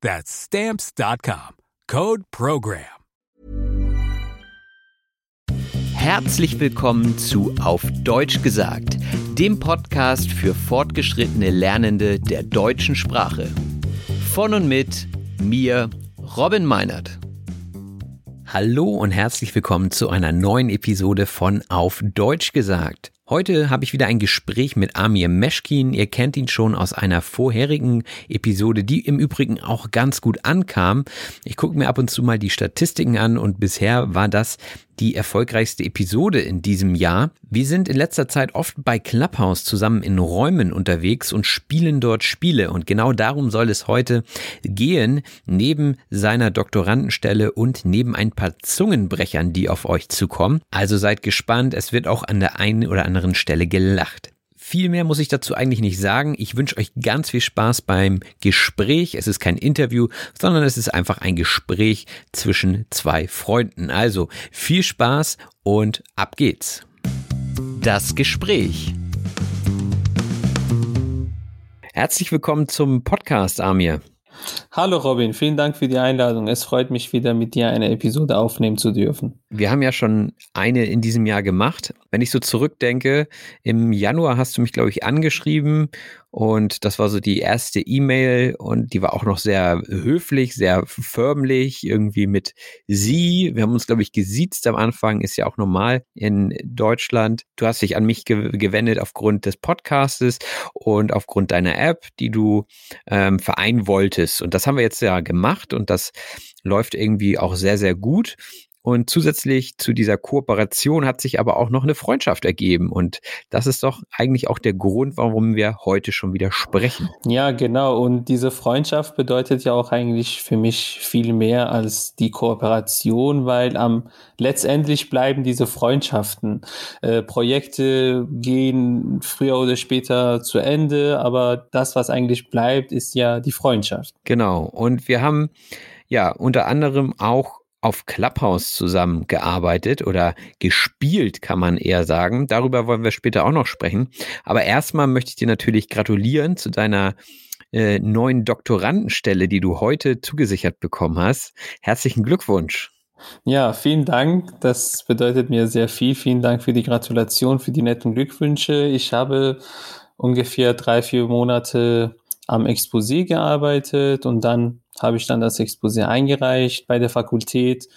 That's stamps.com. Code program. Herzlich willkommen zu Auf Deutsch gesagt, dem Podcast für fortgeschrittene Lernende der deutschen Sprache. Von und mit mir, Robin Meinert. Hallo und herzlich willkommen zu einer neuen Episode von Auf Deutsch gesagt. Heute habe ich wieder ein Gespräch mit Amir Meschkin. Ihr kennt ihn schon aus einer vorherigen Episode, die im Übrigen auch ganz gut ankam. Ich gucke mir ab und zu mal die Statistiken an und bisher war das die erfolgreichste Episode in diesem Jahr. Wir sind in letzter Zeit oft bei Clubhouse zusammen in Räumen unterwegs und spielen dort Spiele. Und genau darum soll es heute gehen, neben seiner Doktorandenstelle und neben ein paar Zungenbrechern, die auf euch zukommen. Also seid gespannt, es wird auch an der einen oder anderen Stelle gelacht. Viel mehr muss ich dazu eigentlich nicht sagen. Ich wünsche euch ganz viel Spaß beim Gespräch. Es ist kein Interview, sondern es ist einfach ein Gespräch zwischen zwei Freunden. Also viel Spaß und ab geht's. Das Gespräch. Herzlich willkommen zum Podcast, Amir. Hallo Robin, vielen Dank für die Einladung. Es freut mich wieder mit dir eine Episode aufnehmen zu dürfen. Wir haben ja schon eine in diesem Jahr gemacht. Wenn ich so zurückdenke, im Januar hast du mich, glaube ich, angeschrieben und das war so die erste E-Mail und die war auch noch sehr höflich, sehr förmlich, irgendwie mit sie. Wir haben uns, glaube ich, gesiezt am Anfang, ist ja auch normal in Deutschland. Du hast dich an mich ge gewendet aufgrund des Podcastes und aufgrund deiner App, die du ähm, vereinen wolltest. Und das haben wir jetzt ja gemacht und das läuft irgendwie auch sehr, sehr gut. Und zusätzlich zu dieser Kooperation hat sich aber auch noch eine Freundschaft ergeben. Und das ist doch eigentlich auch der Grund, warum wir heute schon wieder sprechen. Ja, genau. Und diese Freundschaft bedeutet ja auch eigentlich für mich viel mehr als die Kooperation, weil am letztendlich bleiben diese Freundschaften. Äh, Projekte gehen früher oder später zu Ende, aber das, was eigentlich bleibt, ist ja die Freundschaft. Genau. Und wir haben ja unter anderem auch auf Clubhouse zusammengearbeitet oder gespielt, kann man eher sagen. Darüber wollen wir später auch noch sprechen. Aber erstmal möchte ich dir natürlich gratulieren zu deiner äh, neuen Doktorandenstelle, die du heute zugesichert bekommen hast. Herzlichen Glückwunsch. Ja, vielen Dank. Das bedeutet mir sehr viel. Vielen Dank für die Gratulation, für die netten Glückwünsche. Ich habe ungefähr drei, vier Monate am Exposé gearbeitet und dann habe ich dann das Exposé eingereicht bei der Fakultät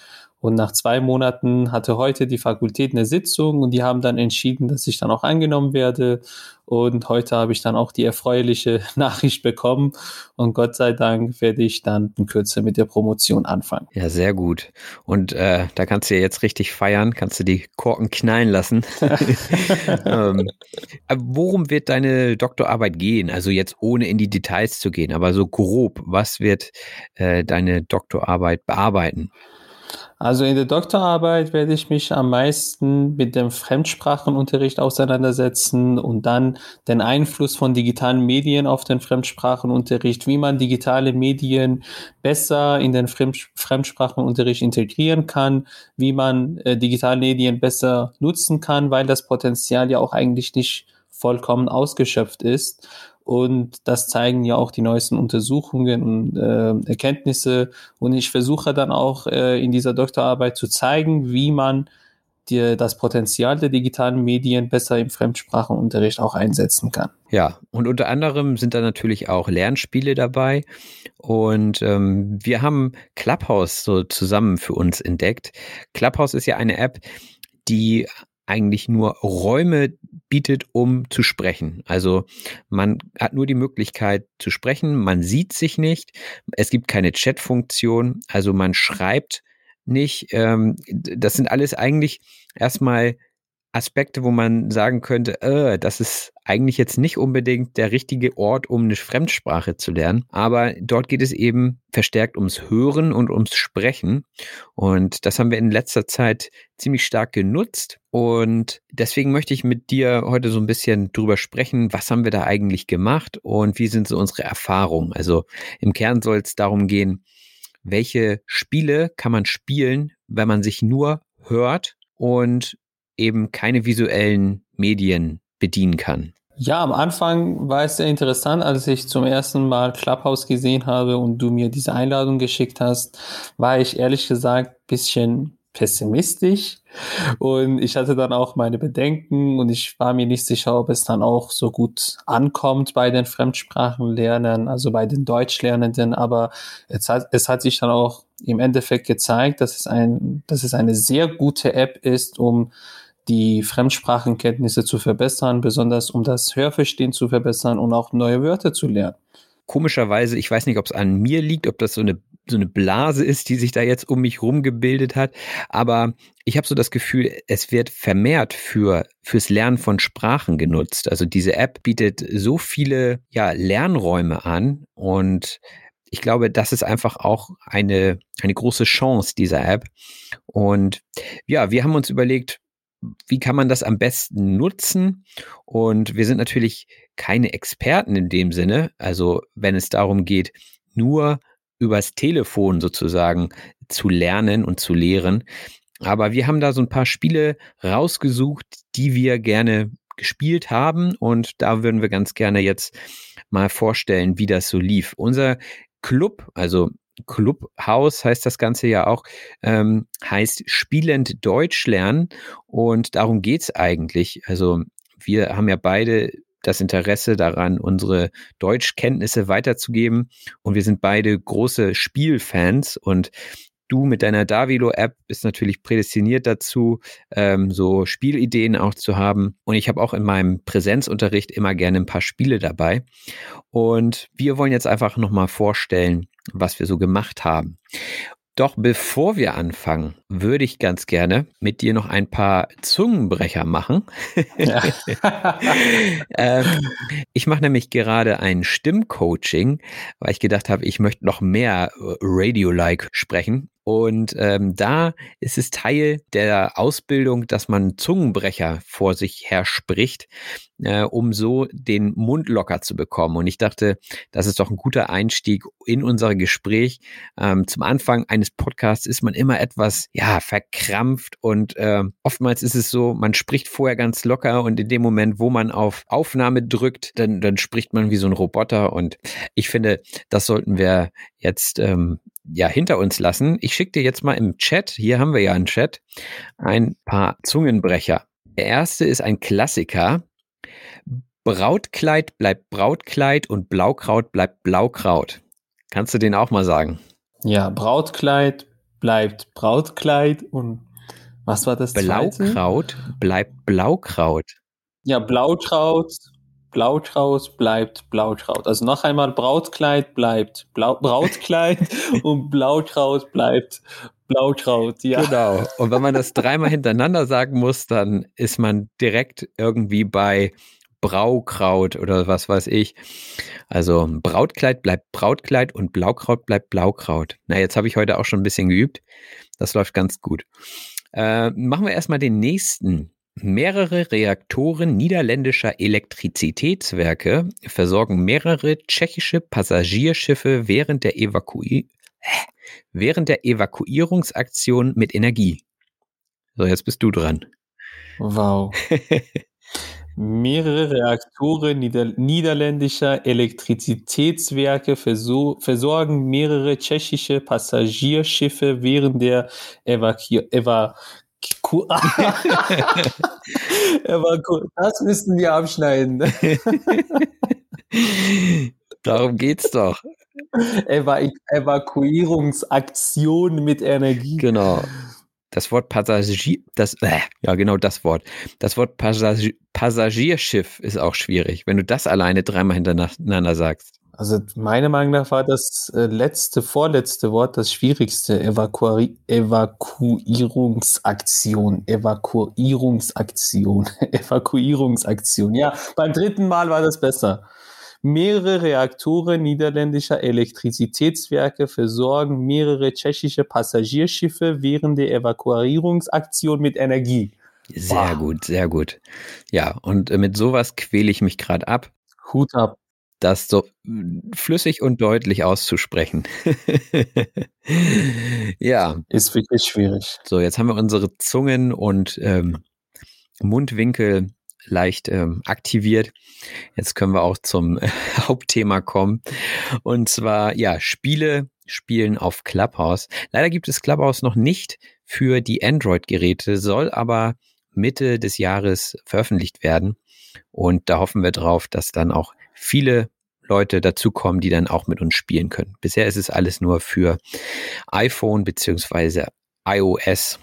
und nach zwei Monaten hatte heute die Fakultät eine Sitzung und die haben dann entschieden, dass ich dann auch angenommen werde. Und heute habe ich dann auch die erfreuliche Nachricht bekommen. Und Gott sei Dank werde ich dann in Kürze mit der Promotion anfangen. Ja, sehr gut. Und äh, da kannst du ja jetzt richtig feiern, kannst du die Korken knallen lassen. ähm, worum wird deine Doktorarbeit gehen? Also jetzt ohne in die Details zu gehen, aber so grob, was wird äh, deine Doktorarbeit bearbeiten? Also in der Doktorarbeit werde ich mich am meisten mit dem Fremdsprachenunterricht auseinandersetzen und dann den Einfluss von digitalen Medien auf den Fremdsprachenunterricht, wie man digitale Medien besser in den Fremdsprachenunterricht integrieren kann, wie man äh, digitale Medien besser nutzen kann, weil das Potenzial ja auch eigentlich nicht vollkommen ausgeschöpft ist. Und das zeigen ja auch die neuesten Untersuchungen und äh, Erkenntnisse. Und ich versuche dann auch äh, in dieser Doktorarbeit zu zeigen, wie man die, das Potenzial der digitalen Medien besser im Fremdsprachenunterricht auch einsetzen kann. Ja, und unter anderem sind da natürlich auch Lernspiele dabei. Und ähm, wir haben Clubhouse so zusammen für uns entdeckt. Clubhouse ist ja eine App, die eigentlich nur Räume bietet, um zu sprechen. Also man hat nur die Möglichkeit zu sprechen, man sieht sich nicht, es gibt keine Chat-Funktion, also man schreibt nicht. Ähm, das sind alles eigentlich erstmal Aspekte, wo man sagen könnte, äh, das ist eigentlich jetzt nicht unbedingt der richtige Ort, um eine Fremdsprache zu lernen. Aber dort geht es eben verstärkt ums Hören und ums Sprechen. Und das haben wir in letzter Zeit ziemlich stark genutzt. Und deswegen möchte ich mit dir heute so ein bisschen drüber sprechen, was haben wir da eigentlich gemacht und wie sind so unsere Erfahrungen. Also im Kern soll es darum gehen, welche Spiele kann man spielen, wenn man sich nur hört und eben keine visuellen Medien bedienen kann. Ja, am Anfang war es sehr interessant, als ich zum ersten Mal Clubhouse gesehen habe und du mir diese Einladung geschickt hast, war ich ehrlich gesagt bisschen pessimistisch und ich hatte dann auch meine Bedenken und ich war mir nicht sicher, ob es dann auch so gut ankommt bei den Fremdsprachenlernern, also bei den Deutschlernenden, aber es hat, es hat sich dann auch im Endeffekt gezeigt, dass es ein, dass es eine sehr gute App ist, um die Fremdsprachenkenntnisse zu verbessern, besonders um das Hörverstehen zu verbessern und auch neue Wörter zu lernen. Komischerweise, ich weiß nicht, ob es an mir liegt, ob das so eine, so eine Blase ist, die sich da jetzt um mich rum gebildet hat, aber ich habe so das Gefühl, es wird vermehrt für fürs Lernen von Sprachen genutzt. Also diese App bietet so viele ja, Lernräume an und ich glaube, das ist einfach auch eine, eine große Chance dieser App. Und ja, wir haben uns überlegt, wie kann man das am besten nutzen? Und wir sind natürlich keine Experten in dem Sinne. Also wenn es darum geht, nur übers Telefon sozusagen zu lernen und zu lehren. Aber wir haben da so ein paar Spiele rausgesucht, die wir gerne gespielt haben. Und da würden wir ganz gerne jetzt mal vorstellen, wie das so lief. Unser Club, also Clubhaus heißt das Ganze ja auch, ähm, heißt Spielend Deutsch lernen. Und darum geht's eigentlich. Also wir haben ja beide das Interesse daran, unsere Deutschkenntnisse weiterzugeben. Und wir sind beide große Spielfans und du mit deiner Davilo-App bist natürlich prädestiniert dazu, ähm, so Spielideen auch zu haben. Und ich habe auch in meinem Präsenzunterricht immer gerne ein paar Spiele dabei. Und wir wollen jetzt einfach nochmal vorstellen, was wir so gemacht haben. Doch bevor wir anfangen, würde ich ganz gerne mit dir noch ein paar Zungenbrecher machen. Ja. ähm, ich mache nämlich gerade ein Stimmcoaching, weil ich gedacht habe, ich möchte noch mehr äh, Radio-like sprechen. Und ähm, da ist es Teil der Ausbildung, dass man Zungenbrecher vor sich her spricht, äh, um so den Mund locker zu bekommen. Und ich dachte, das ist doch ein guter Einstieg in unser Gespräch. Ähm, zum Anfang eines Podcasts ist man immer etwas, ja, verkrampft und äh, oftmals ist es so, man spricht vorher ganz locker und in dem Moment, wo man auf Aufnahme drückt, dann, dann spricht man wie so ein Roboter. Und ich finde, das sollten wir jetzt ähm, ja hinter uns lassen. Ich schicke dir jetzt mal im Chat, hier haben wir ja einen Chat, ein paar Zungenbrecher. Der erste ist ein Klassiker. Brautkleid bleibt Brautkleid und Blaukraut bleibt Blaukraut. Kannst du den auch mal sagen? Ja, Brautkleid bleibt Brautkleid und was war das? Blaukraut zweite? bleibt Blaukraut. Ja, Blaukraut Blautraut bleibt Blautraut. Also noch einmal Brautkleid bleibt Blau Brautkleid und Blautraut bleibt Blautraut. Ja. Genau. Und wenn man das dreimal hintereinander sagen muss, dann ist man direkt irgendwie bei Braukraut oder was weiß ich. Also Brautkleid bleibt Brautkleid und Blaukraut bleibt Blaukraut. Na, jetzt habe ich heute auch schon ein bisschen geübt. Das läuft ganz gut. Äh, machen wir erstmal den nächsten. Mehrere Reaktoren niederländischer Elektrizitätswerke versorgen mehrere tschechische Passagierschiffe während der, Evakui während der Evakuierungsaktion mit Energie. So, jetzt bist du dran. Wow. Mehrere Reaktoren nieder niederländischer Elektrizitätswerke versorgen mehrere tschechische Passagierschiffe während der Evaku Evaku Evaku das müssen wir abschneiden. Darum geht's doch. Eva Evakuierungsaktion mit Energie. Genau. Das Wort Passagier, das, äh, ja genau das Wort. Das Wort Passagier, Passagierschiff ist auch schwierig, wenn du das alleine dreimal hintereinander sagst. Also meiner Meinung nach war das äh, letzte, vorletzte Wort das schwierigste. Evakuari Evakuierungsaktion, Evakuierungsaktion, Evakuierungsaktion. Ja, beim dritten Mal war das besser. Mehrere Reaktoren niederländischer Elektrizitätswerke versorgen mehrere tschechische Passagierschiffe während der Evakuierungsaktion mit Energie. Sehr wow. gut, sehr gut. Ja, und äh, mit sowas quäle ich mich gerade ab. Hut ab. Das so flüssig und deutlich auszusprechen. ja. Ist wirklich schwierig. So, jetzt haben wir unsere Zungen und ähm, Mundwinkel leicht ähm, aktiviert. Jetzt können wir auch zum äh, Hauptthema kommen. Und zwar, ja, Spiele spielen auf Clubhouse. Leider gibt es Clubhouse noch nicht für die Android-Geräte, soll aber Mitte des Jahres veröffentlicht werden. Und da hoffen wir drauf, dass dann auch viele Leute dazukommen, die dann auch mit uns spielen können. Bisher ist es alles nur für iPhone beziehungsweise iOS.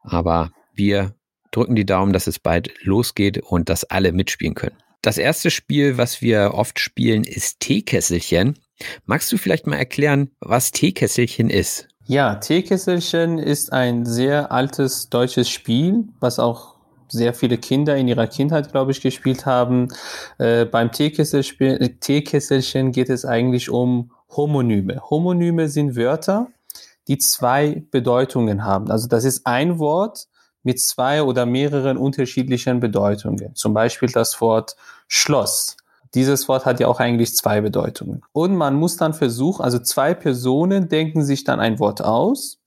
Aber wir drücken die Daumen, dass es bald losgeht und dass alle mitspielen können. Das erste Spiel, was wir oft spielen, ist Teekesselchen. Magst du vielleicht mal erklären, was Teekesselchen ist? Ja, Teekesselchen ist ein sehr altes deutsches Spiel, was auch sehr viele Kinder in ihrer Kindheit, glaube ich, gespielt haben. Äh, beim Teekesselchen geht es eigentlich um Homonyme. Homonyme sind Wörter, die zwei Bedeutungen haben. Also das ist ein Wort, mit zwei oder mehreren unterschiedlichen Bedeutungen. Zum Beispiel das Wort Schloss. Dieses Wort hat ja auch eigentlich zwei Bedeutungen. Und man muss dann versuchen, also zwei Personen denken sich dann ein Wort aus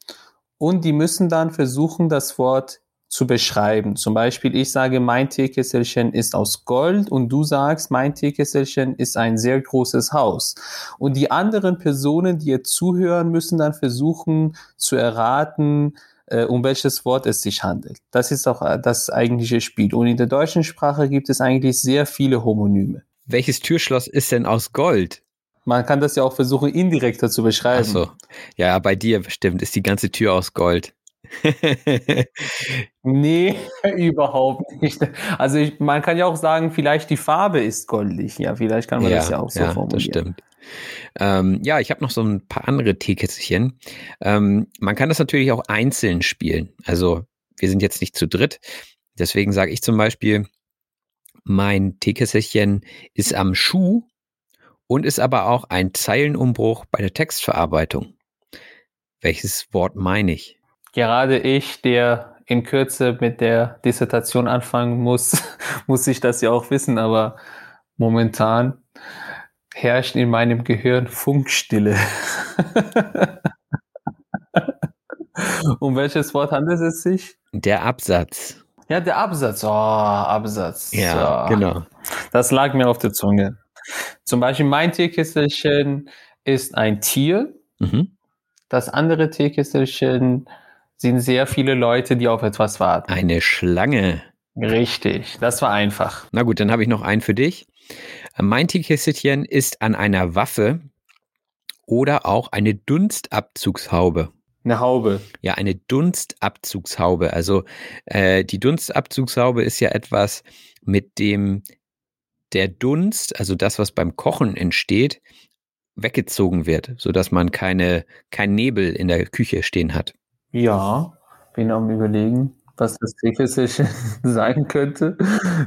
und die müssen dann versuchen, das Wort zu beschreiben. Zum Beispiel, ich sage, mein Teekesselchen ist aus Gold und du sagst, mein Teekesselchen ist ein sehr großes Haus. Und die anderen Personen, die jetzt zuhören, müssen dann versuchen zu erraten, äh, um welches Wort es sich handelt. Das ist auch äh, das eigentliche Spiel. Und in der deutschen Sprache gibt es eigentlich sehr viele Homonyme. Welches Türschloss ist denn aus Gold? Man kann das ja auch versuchen, indirekter zu beschreiben. Ach so. Ja, bei dir bestimmt ist die ganze Tür aus Gold. nee, überhaupt nicht. Also ich, man kann ja auch sagen, vielleicht die Farbe ist goldig. Ja, vielleicht kann man ja, das ja auch so ja, formulieren. Das stimmt. Ähm, ja, ich habe noch so ein paar andere Teekästchen. Ähm, man kann das natürlich auch einzeln spielen. Also wir sind jetzt nicht zu dritt. Deswegen sage ich zum Beispiel, mein Teekästchen ist am Schuh und ist aber auch ein Zeilenumbruch bei der Textverarbeitung. Welches Wort meine ich? Gerade ich, der in Kürze mit der Dissertation anfangen muss, muss ich das ja auch wissen, aber momentan herrscht in meinem Gehirn Funkstille. um welches Wort handelt es sich? Der Absatz. Ja, der Absatz. Oh, Absatz. Ja, oh. genau. Das lag mir auf der Zunge. Zum Beispiel mein Teekesselchen ist ein Tier. Mhm. Das andere Teekesselchen sind sehr viele Leute, die auf etwas warten. Eine Schlange. Richtig, das war einfach. Na gut, dann habe ich noch einen für dich. Mein Teekesselchen ist an einer Waffe oder auch eine Dunstabzugshaube. Eine Haube. Ja, eine Dunstabzugshaube. Also äh, die Dunstabzugshaube ist ja etwas, mit dem der Dunst, also das, was beim Kochen entsteht, weggezogen wird, sodass man keine, kein Nebel in der Küche stehen hat. Ja, bin am überlegen. was das Teekesselchen sein könnte.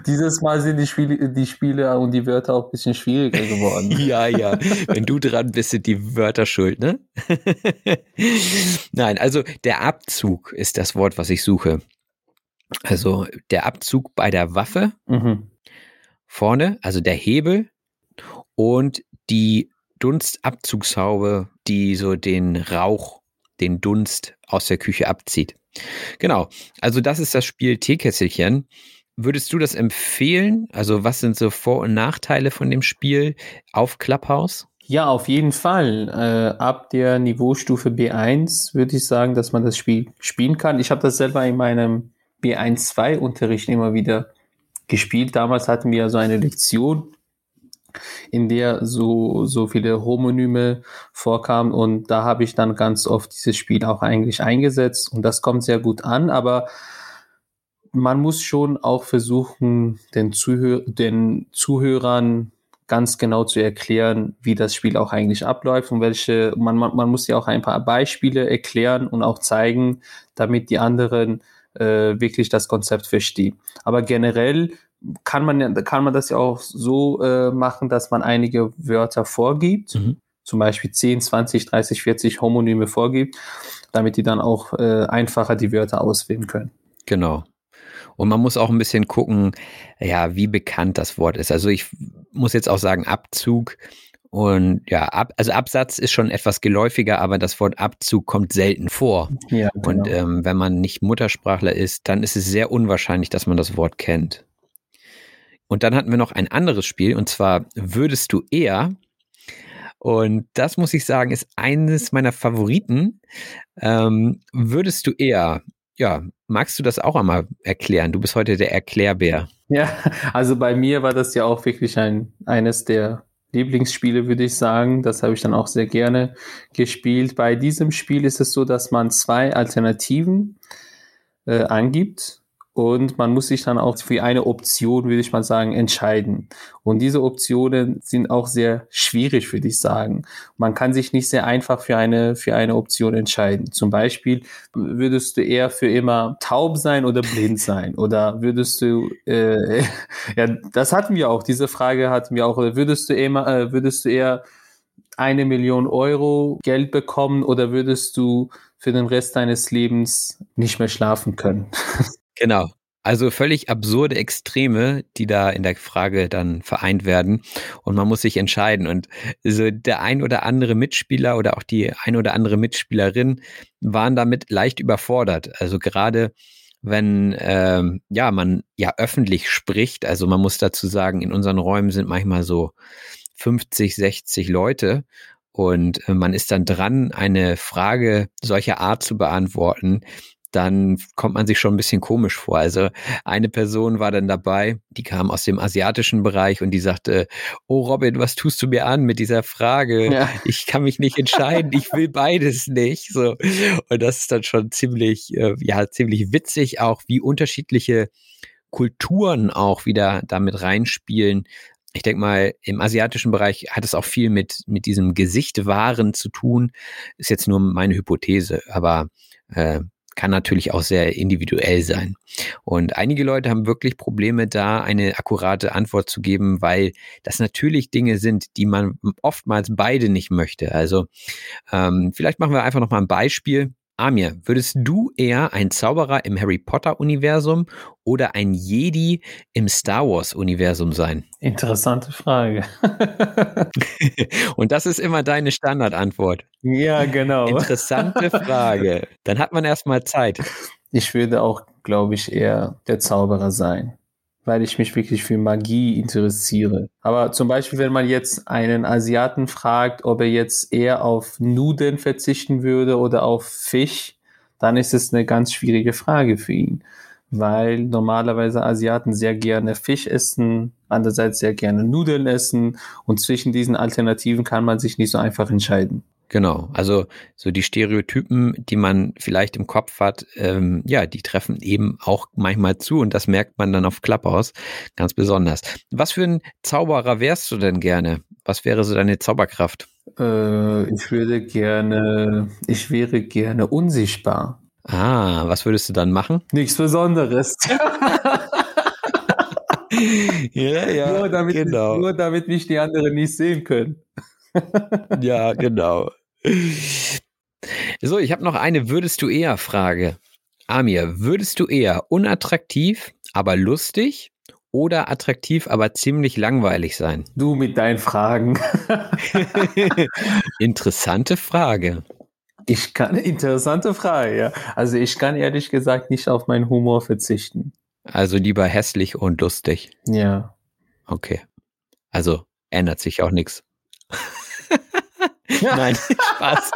Dieses Mal sind die Spiele, die Spiele und die Wörter auch ein bisschen schwieriger geworden. ja, ja. Wenn du dran bist, sind die Wörter schuld, ne? Nein, also der Abzug ist das Wort, was ich suche. Also der Abzug bei der Waffe mhm. vorne, also der Hebel und die Dunstabzugshaube, die so den Rauch, den Dunst aus der Küche abzieht. Genau. Also das ist das Spiel Teekesselchen. Würdest du das empfehlen? Also was sind so Vor- und Nachteile von dem Spiel auf Clubhouse? Ja, auf jeden Fall. Äh, ab der Niveaustufe B1 würde ich sagen, dass man das Spiel spielen kann. Ich habe das selber in meinem B1-2-Unterricht immer wieder gespielt. Damals hatten wir so eine Lektion, in der so, so viele Homonyme vorkamen. Und da habe ich dann ganz oft dieses Spiel auch eigentlich eingesetzt. Und das kommt sehr gut an, aber man muss schon auch versuchen, den, Zuhör den Zuhörern ganz genau zu erklären, wie das Spiel auch eigentlich abläuft und welche, man, man, man muss ja auch ein paar Beispiele erklären und auch zeigen, damit die anderen äh, wirklich das Konzept verstehen. Aber generell kann man, kann man das ja auch so äh, machen, dass man einige Wörter vorgibt, mhm. zum Beispiel 10, 20, 30, 40 Homonyme vorgibt, damit die dann auch äh, einfacher die Wörter auswählen können. Genau. Und man muss auch ein bisschen gucken, ja, wie bekannt das Wort ist. Also ich muss jetzt auch sagen, Abzug und ja, ab, also Absatz ist schon etwas geläufiger, aber das Wort Abzug kommt selten vor. Ja, genau. Und ähm, wenn man nicht Muttersprachler ist, dann ist es sehr unwahrscheinlich, dass man das Wort kennt. Und dann hatten wir noch ein anderes Spiel, und zwar Würdest du eher? Und das muss ich sagen, ist eines meiner Favoriten. Ähm, würdest du eher, ja, magst du das auch einmal erklären? Du bist heute der Erklärbär. Ja, also bei mir war das ja auch wirklich ein, eines der Lieblingsspiele, würde ich sagen. Das habe ich dann auch sehr gerne gespielt. Bei diesem Spiel ist es so, dass man zwei Alternativen äh, angibt und man muss sich dann auch für eine Option, würde ich mal sagen, entscheiden. Und diese Optionen sind auch sehr schwierig, würde ich sagen. Man kann sich nicht sehr einfach für eine, für eine Option entscheiden. Zum Beispiel, würdest du eher für immer taub sein oder blind sein? Oder würdest du, äh, ja, das hatten wir auch, diese Frage hatten wir auch, würdest du immer, äh, würdest du eher eine Million Euro Geld bekommen oder würdest du für den Rest deines Lebens nicht mehr schlafen können? Genau. Also völlig absurde Extreme, die da in der Frage dann vereint werden. Und man muss sich entscheiden. Und so der ein oder andere Mitspieler oder auch die ein oder andere Mitspielerin waren damit leicht überfordert. Also gerade wenn ähm, ja man ja öffentlich spricht, also man muss dazu sagen, in unseren Räumen sind manchmal so 50, 60 Leute und äh, man ist dann dran, eine Frage solcher Art zu beantworten, dann kommt man sich schon ein bisschen komisch vor. Also eine Person war dann dabei, die kam aus dem asiatischen Bereich und die sagte, oh Robin, was tust du mir an mit dieser Frage? Ja. Ich kann mich nicht entscheiden, ich will beides nicht. So. Und das ist dann schon ziemlich, äh, ja, ziemlich witzig auch, wie unterschiedliche Kulturen auch wieder damit reinspielen. Ich denke mal, im asiatischen Bereich hat es auch viel mit, mit diesem Gesicht wahren zu tun. Ist jetzt nur meine Hypothese, aber äh, kann natürlich auch sehr individuell sein. Und einige Leute haben wirklich Probleme, da eine akkurate Antwort zu geben, weil das natürlich Dinge sind, die man oftmals beide nicht möchte. Also ähm, vielleicht machen wir einfach noch mal ein Beispiel. Amir, würdest du eher ein Zauberer im Harry Potter-Universum oder ein Jedi im Star Wars-Universum sein? Interessante Frage. Und das ist immer deine Standardantwort. Ja, genau. Interessante Frage. Dann hat man erstmal Zeit. Ich würde auch, glaube ich, eher der Zauberer sein weil ich mich wirklich für Magie interessiere. Aber zum Beispiel, wenn man jetzt einen Asiaten fragt, ob er jetzt eher auf Nudeln verzichten würde oder auf Fisch, dann ist es eine ganz schwierige Frage für ihn, weil normalerweise Asiaten sehr gerne Fisch essen, andererseits sehr gerne Nudeln essen und zwischen diesen Alternativen kann man sich nicht so einfach entscheiden. Genau, also so die Stereotypen, die man vielleicht im Kopf hat, ähm, ja, die treffen eben auch manchmal zu und das merkt man dann auf Clubhouse ganz besonders. Was für ein Zauberer wärst du denn gerne? Was wäre so deine Zauberkraft? Äh, ich würde gerne, ich wäre gerne unsichtbar. Ah, was würdest du dann machen? Nichts Besonderes. ja, ja, nur, damit, genau. nur damit mich die anderen nicht sehen können. Ja, genau. So, ich habe noch eine Würdest du eher Frage. Amir, würdest du eher unattraktiv, aber lustig oder attraktiv, aber ziemlich langweilig sein? Du mit deinen Fragen. Interessante Frage. Ich kann, interessante Frage, ja. Also ich kann ehrlich gesagt nicht auf meinen Humor verzichten. Also lieber hässlich und lustig. Ja. Okay. Also ändert sich auch nichts. Nein, Spaß.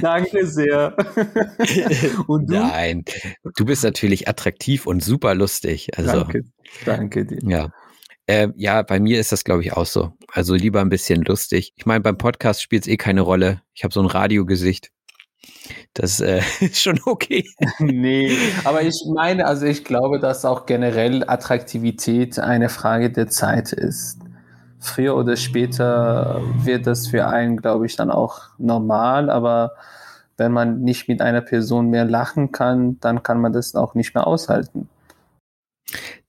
Danke sehr. Und du? Nein, du bist natürlich attraktiv und super lustig. Also, danke, danke dir. Ja. Äh, ja, bei mir ist das, glaube ich, auch so. Also lieber ein bisschen lustig. Ich meine, beim Podcast spielt es eh keine Rolle. Ich habe so ein Radiogesicht. Das äh, ist schon okay. nee, aber ich meine, also ich glaube, dass auch generell Attraktivität eine Frage der Zeit ist früher oder später wird das für einen, glaube ich, dann auch normal, aber wenn man nicht mit einer Person mehr lachen kann, dann kann man das auch nicht mehr aushalten.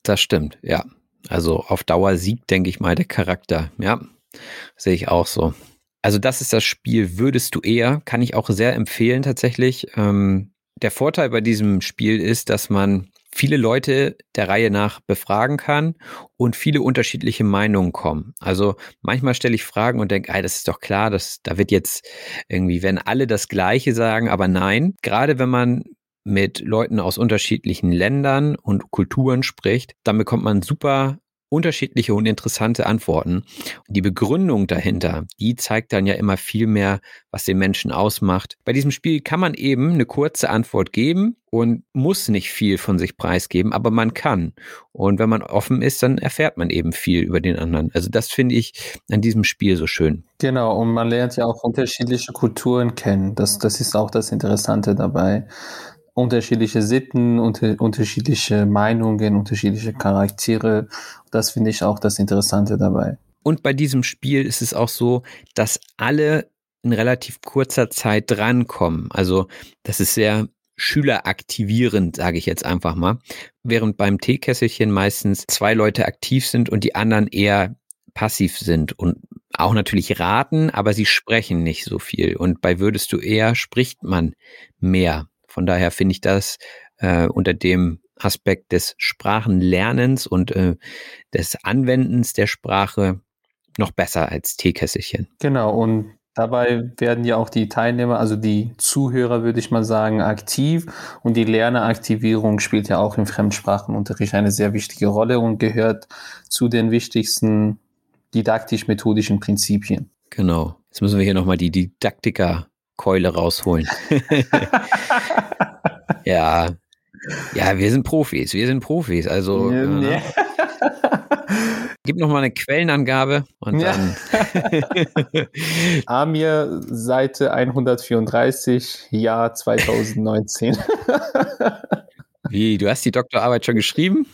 Das stimmt, ja. Also auf Dauer siegt, denke ich mal, der Charakter. Ja, sehe ich auch so. Also das ist das Spiel Würdest du eher, kann ich auch sehr empfehlen tatsächlich. Ähm, der Vorteil bei diesem Spiel ist, dass man viele Leute der Reihe nach befragen kann und viele unterschiedliche Meinungen kommen. Also manchmal stelle ich Fragen und denke, ey, das ist doch klar, dass da wird jetzt irgendwie, wenn alle das Gleiche sagen, aber nein, gerade wenn man mit Leuten aus unterschiedlichen Ländern und Kulturen spricht, dann bekommt man super unterschiedliche und interessante Antworten. Und die Begründung dahinter, die zeigt dann ja immer viel mehr, was den Menschen ausmacht. Bei diesem Spiel kann man eben eine kurze Antwort geben und muss nicht viel von sich preisgeben, aber man kann. Und wenn man offen ist, dann erfährt man eben viel über den anderen. Also das finde ich an diesem Spiel so schön. Genau, und man lernt ja auch unterschiedliche Kulturen kennen. Das, das ist auch das Interessante dabei unterschiedliche Sitten, unter, unterschiedliche Meinungen, unterschiedliche Charaktere. Das finde ich auch das Interessante dabei. Und bei diesem Spiel ist es auch so, dass alle in relativ kurzer Zeit drankommen. Also das ist sehr schüleraktivierend, sage ich jetzt einfach mal. Während beim Teekesselchen meistens zwei Leute aktiv sind und die anderen eher passiv sind und auch natürlich raten, aber sie sprechen nicht so viel. Und bei Würdest du eher spricht man mehr. Von daher finde ich das äh, unter dem Aspekt des Sprachenlernens und äh, des Anwendens der Sprache noch besser als Teekesselchen. Genau, und dabei werden ja auch die Teilnehmer, also die Zuhörer, würde ich mal sagen, aktiv und die Lerneraktivierung spielt ja auch im Fremdsprachenunterricht eine sehr wichtige Rolle und gehört zu den wichtigsten didaktisch-methodischen Prinzipien. Genau. Jetzt müssen wir hier nochmal die Didaktiker Keule rausholen. ja. Ja, wir sind Profis, wir sind Profis. Also ja, äh, gib noch mal eine Quellenangabe und ja. dann. Amir, Seite 134, Jahr 2019. Wie, du hast die Doktorarbeit schon geschrieben?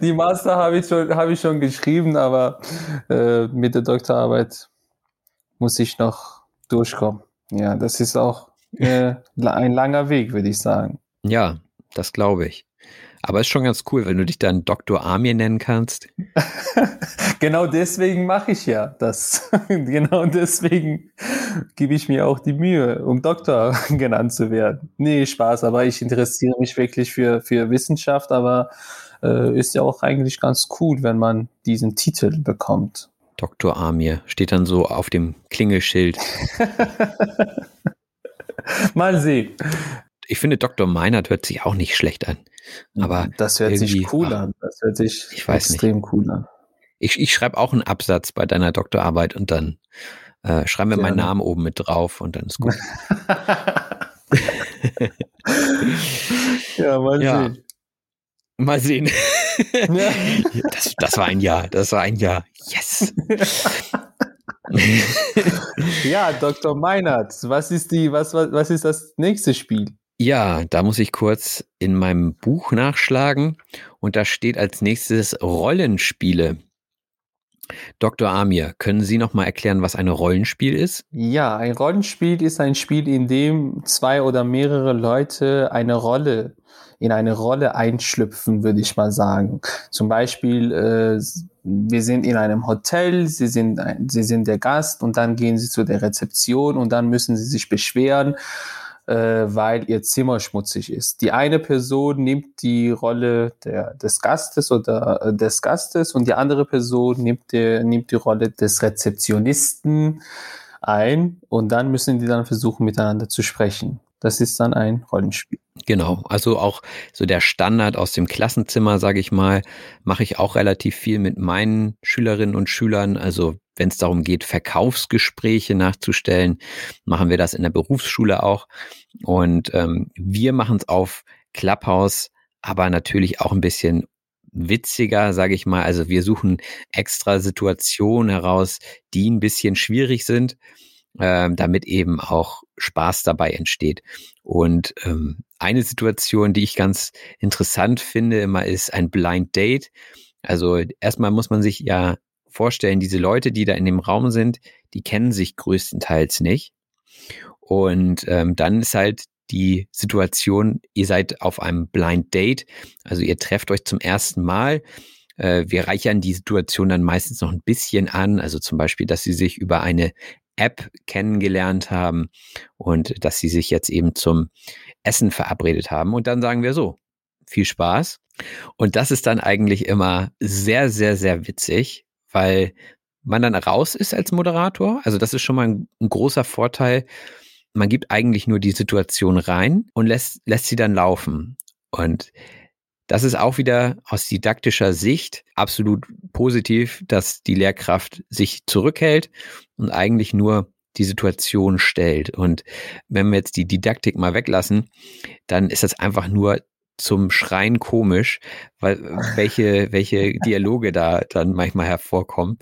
Die Master habe ich, schon, hab ich schon geschrieben, aber äh, mit der Doktorarbeit muss ich noch durchkommen. Ja, das ist auch äh, ein langer Weg, würde ich sagen. Ja, das glaube ich. Aber ist schon ganz cool, wenn du dich dann Dr. Amir nennen kannst. genau deswegen mache ich ja das. genau deswegen gebe ich mir auch die Mühe, um Doktor genannt zu werden. Nee, Spaß, aber ich interessiere mich wirklich für, für Wissenschaft, aber äh, ist ja auch eigentlich ganz cool, wenn man diesen Titel bekommt. Dr. Amir steht dann so auf dem Klingelschild. Mal sehen. Ich finde, Dr. Meinert hört sich auch nicht schlecht an. Aber das hört sich cool an. Das hört sich extrem nicht. cool an. Ich, ich schreibe auch einen Absatz bei deiner Doktorarbeit und dann äh, schreiben wir meinen Namen oben mit drauf und dann ist gut. ja, mal ja. sehen. Mal sehen. Ja. Das, das war ein Jahr, das war ein Jahr. Yes. ja, Dr. Meinert, was ist die, was, was, was ist das nächste Spiel? Ja, da muss ich kurz in meinem Buch nachschlagen und da steht als nächstes Rollenspiele. Dr. Amir, können Sie noch mal erklären, was ein Rollenspiel ist? Ja, ein Rollenspiel ist ein Spiel, in dem zwei oder mehrere Leute eine Rolle in eine Rolle einschlüpfen, würde ich mal sagen. Zum Beispiel, äh, wir sind in einem Hotel, sie sind, ein, sie sind der Gast und dann gehen sie zu der Rezeption und dann müssen sie sich beschweren, weil ihr Zimmer schmutzig ist. Die eine Person nimmt die Rolle der, des Gastes oder äh, des Gastes und die andere Person nimmt, die, nimmt die Rolle des Rezeptionisten ein und dann müssen die dann versuchen, miteinander zu sprechen. Das ist dann ein Rollenspiel. Genau, also auch so der Standard aus dem Klassenzimmer, sage ich mal, mache ich auch relativ viel mit meinen Schülerinnen und Schülern. Also wenn es darum geht, Verkaufsgespräche nachzustellen, machen wir das in der Berufsschule auch. Und ähm, wir machen es auf Clubhouse, aber natürlich auch ein bisschen witziger, sage ich mal. Also wir suchen extra Situationen heraus, die ein bisschen schwierig sind äh, damit eben auch Spaß dabei entsteht. Und ähm, eine Situation, die ich ganz interessant finde, immer ist ein Blind Date. Also erstmal muss man sich ja vorstellen, diese Leute, die da in dem Raum sind, die kennen sich größtenteils nicht. Und ähm, dann ist halt die Situation, ihr seid auf einem Blind Date, also ihr trefft euch zum ersten Mal. Äh, wir reichern die Situation dann meistens noch ein bisschen an, also zum Beispiel, dass sie sich über eine App kennengelernt haben und dass sie sich jetzt eben zum Essen verabredet haben. Und dann sagen wir so, viel Spaß. Und das ist dann eigentlich immer sehr, sehr, sehr witzig, weil man dann raus ist als Moderator. Also das ist schon mal ein, ein großer Vorteil. Man gibt eigentlich nur die Situation rein und lässt, lässt sie dann laufen. Und das ist auch wieder aus didaktischer Sicht absolut positiv, dass die Lehrkraft sich zurückhält und eigentlich nur die Situation stellt. Und wenn wir jetzt die Didaktik mal weglassen, dann ist das einfach nur zum Schreien komisch, weil welche, welche Dialoge da dann manchmal hervorkommen.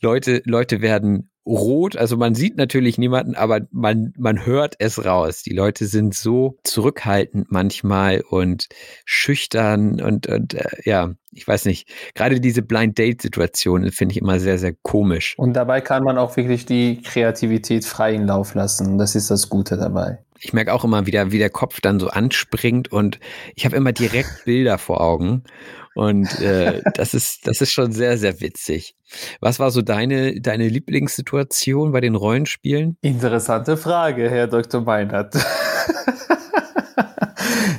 Leute, Leute werden rot. Also man sieht natürlich niemanden, aber man, man hört es raus. Die Leute sind so zurückhaltend manchmal und schüchtern und, und äh, ja, ich weiß nicht. Gerade diese Blind Date Situation finde ich immer sehr, sehr komisch. Und dabei kann man auch wirklich die Kreativität freien Lauf lassen. Das ist das Gute dabei. Ich merke auch immer wieder, wie der Kopf dann so anspringt und ich habe immer direkt Bilder vor Augen. Und äh, das ist, das ist schon sehr, sehr witzig. Was war so deine, deine Lieblingssituation bei den Rollenspielen? Interessante Frage, Herr Dr. Meinert.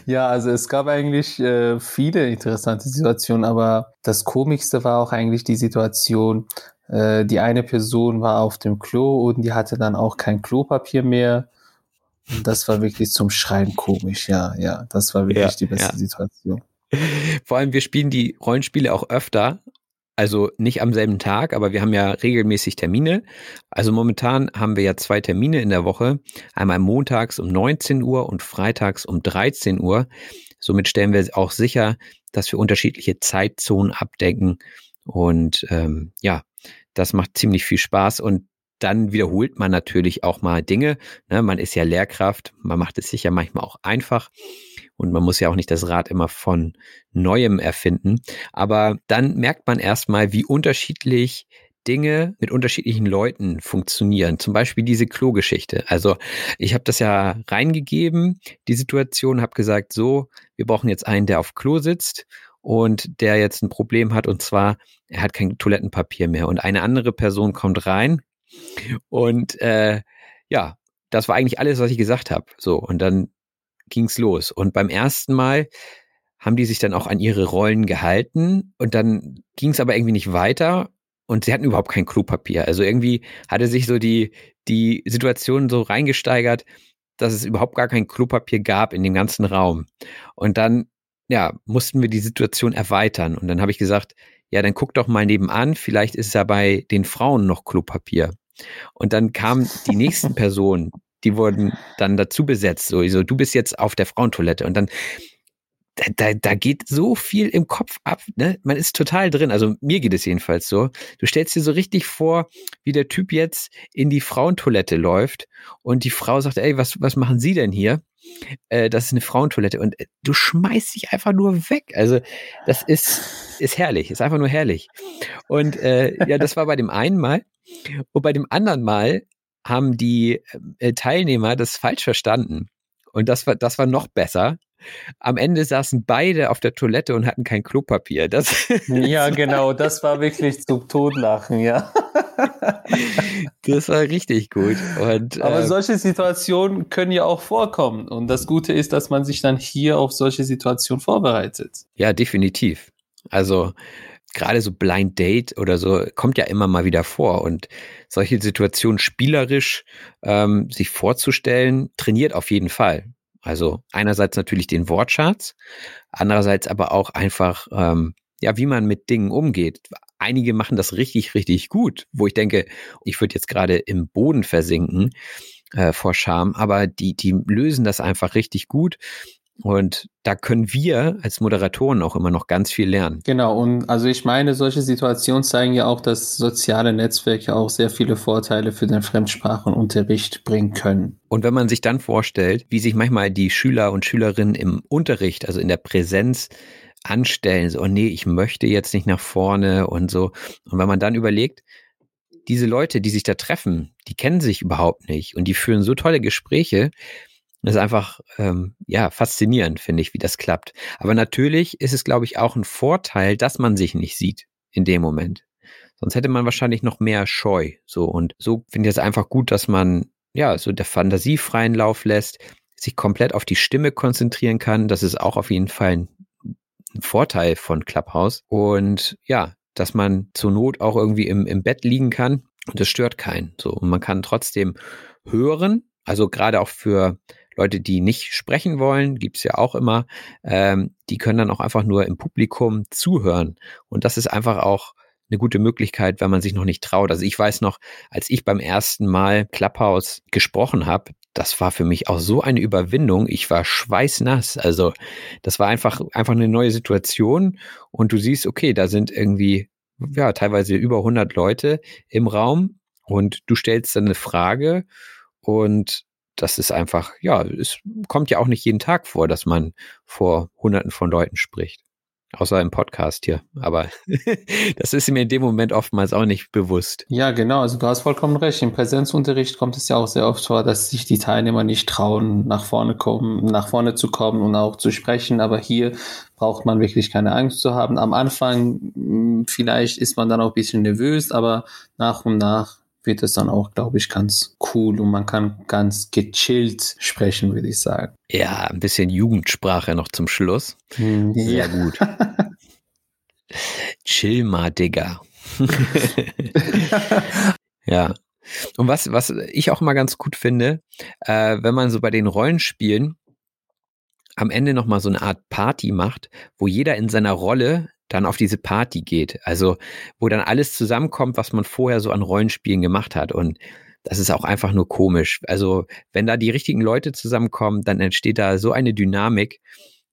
ja, also es gab eigentlich äh, viele interessante Situationen, aber das Komischste war auch eigentlich die Situation, äh, die eine Person war auf dem Klo und die hatte dann auch kein Klopapier mehr. Und das war wirklich zum Schreien komisch, ja, ja. Das war wirklich ja, die beste ja. Situation. Vor allem, wir spielen die Rollenspiele auch öfter. Also nicht am selben Tag, aber wir haben ja regelmäßig Termine. Also momentan haben wir ja zwei Termine in der Woche. Einmal montags um 19 Uhr und freitags um 13 Uhr. Somit stellen wir auch sicher, dass wir unterschiedliche Zeitzonen abdecken. Und ähm, ja, das macht ziemlich viel Spaß. Und dann wiederholt man natürlich auch mal Dinge. Ne? Man ist ja Lehrkraft, man macht es sich ja manchmal auch einfach. Und man muss ja auch nicht das Rad immer von neuem erfinden. Aber dann merkt man erstmal, wie unterschiedlich Dinge mit unterschiedlichen Leuten funktionieren. Zum Beispiel diese Klo-Geschichte. Also ich habe das ja reingegeben, die Situation, habe gesagt, so, wir brauchen jetzt einen, der auf Klo sitzt und der jetzt ein Problem hat und zwar, er hat kein Toilettenpapier mehr und eine andere Person kommt rein und äh, ja, das war eigentlich alles, was ich gesagt habe. So und dann ging's los. Und beim ersten Mal haben die sich dann auch an ihre Rollen gehalten und dann ging es aber irgendwie nicht weiter und sie hatten überhaupt kein Klopapier. Also irgendwie hatte sich so die, die Situation so reingesteigert, dass es überhaupt gar kein Klopapier gab in dem ganzen Raum. Und dann, ja, mussten wir die Situation erweitern. Und dann habe ich gesagt, ja, dann guck doch mal nebenan, vielleicht ist ja bei den Frauen noch Klopapier. Und dann kamen die nächsten Personen, die wurden dann dazu besetzt. So, so, du bist jetzt auf der Frauentoilette. Und dann da, da, da geht so viel im Kopf ab, ne? Man ist total drin. Also mir geht es jedenfalls so. Du stellst dir so richtig vor, wie der Typ jetzt in die Frauentoilette läuft und die Frau sagt, ey, was, was machen Sie denn hier? Äh, das ist eine Frauentoilette und äh, du schmeißt dich einfach nur weg. Also das ist, ist herrlich, ist einfach nur herrlich. Und äh, ja, das war bei dem einen Mal. Und bei dem anderen Mal haben die äh, Teilnehmer das falsch verstanden. Und das war, das war noch besser. Am Ende saßen beide auf der Toilette und hatten kein Klopapier. Das, ja, genau, das war wirklich zum Todlachen, ja. das war richtig gut. Und, Aber äh, solche Situationen können ja auch vorkommen. Und das Gute ist, dass man sich dann hier auf solche Situationen vorbereitet. Ja, definitiv. Also gerade so Blind Date oder so kommt ja immer mal wieder vor und solche Situationen spielerisch ähm, sich vorzustellen, trainiert auf jeden Fall. Also einerseits natürlich den Wortschatz, andererseits aber auch einfach, ähm, ja, wie man mit Dingen umgeht. Einige machen das richtig, richtig gut, wo ich denke, ich würde jetzt gerade im Boden versinken äh, vor Scham, aber die, die lösen das einfach richtig gut und da können wir als Moderatoren auch immer noch ganz viel lernen. Genau, und also ich meine, solche Situationen zeigen ja auch, dass soziale Netzwerke auch sehr viele Vorteile für den Fremdsprachenunterricht bringen können. Und wenn man sich dann vorstellt, wie sich manchmal die Schüler und Schülerinnen im Unterricht, also in der Präsenz, anstellen, so, oh nee, ich möchte jetzt nicht nach vorne und so. Und wenn man dann überlegt, diese Leute, die sich da treffen, die kennen sich überhaupt nicht und die führen so tolle Gespräche, das ist einfach ähm, ja faszinierend, finde ich, wie das klappt. Aber natürlich ist es, glaube ich, auch ein Vorteil, dass man sich nicht sieht in dem Moment. Sonst hätte man wahrscheinlich noch mehr Scheu. So und so finde ich es einfach gut, dass man ja so der Fantasie freien Lauf lässt, sich komplett auf die Stimme konzentrieren kann. Das ist auch auf jeden Fall ein, ein Vorteil von Clubhouse. Und ja, dass man zur Not auch irgendwie im, im Bett liegen kann und das stört keinen. So und man kann trotzdem hören. Also gerade auch für Leute, die nicht sprechen wollen, gibt's ja auch immer, ähm, die können dann auch einfach nur im Publikum zuhören. Und das ist einfach auch eine gute Möglichkeit, wenn man sich noch nicht traut. Also ich weiß noch, als ich beim ersten Mal Clubhouse gesprochen habe, das war für mich auch so eine Überwindung. Ich war schweißnass. Also das war einfach, einfach eine neue Situation. Und du siehst, okay, da sind irgendwie, ja, teilweise über 100 Leute im Raum und du stellst dann eine Frage und das ist einfach, ja, es kommt ja auch nicht jeden Tag vor, dass man vor hunderten von Leuten spricht. Außer im Podcast hier. Aber das ist mir in dem Moment oftmals auch nicht bewusst. Ja, genau. Also du hast vollkommen recht. Im Präsenzunterricht kommt es ja auch sehr oft vor, dass sich die Teilnehmer nicht trauen, nach vorne kommen, nach vorne zu kommen und auch zu sprechen. Aber hier braucht man wirklich keine Angst zu haben. Am Anfang hm, vielleicht ist man dann auch ein bisschen nervös, aber nach und nach wird es dann auch, glaube ich, ganz cool und man kann ganz gechillt sprechen, würde ich sagen. Ja, ein bisschen Jugendsprache noch zum Schluss. Hm, Sehr ja. gut. Chill mal, Digga. ja. Und was, was ich auch mal ganz gut finde, äh, wenn man so bei den Rollenspielen am Ende nochmal so eine Art Party macht, wo jeder in seiner Rolle dann auf diese Party geht. Also, wo dann alles zusammenkommt, was man vorher so an Rollenspielen gemacht hat. Und das ist auch einfach nur komisch. Also, wenn da die richtigen Leute zusammenkommen, dann entsteht da so eine Dynamik.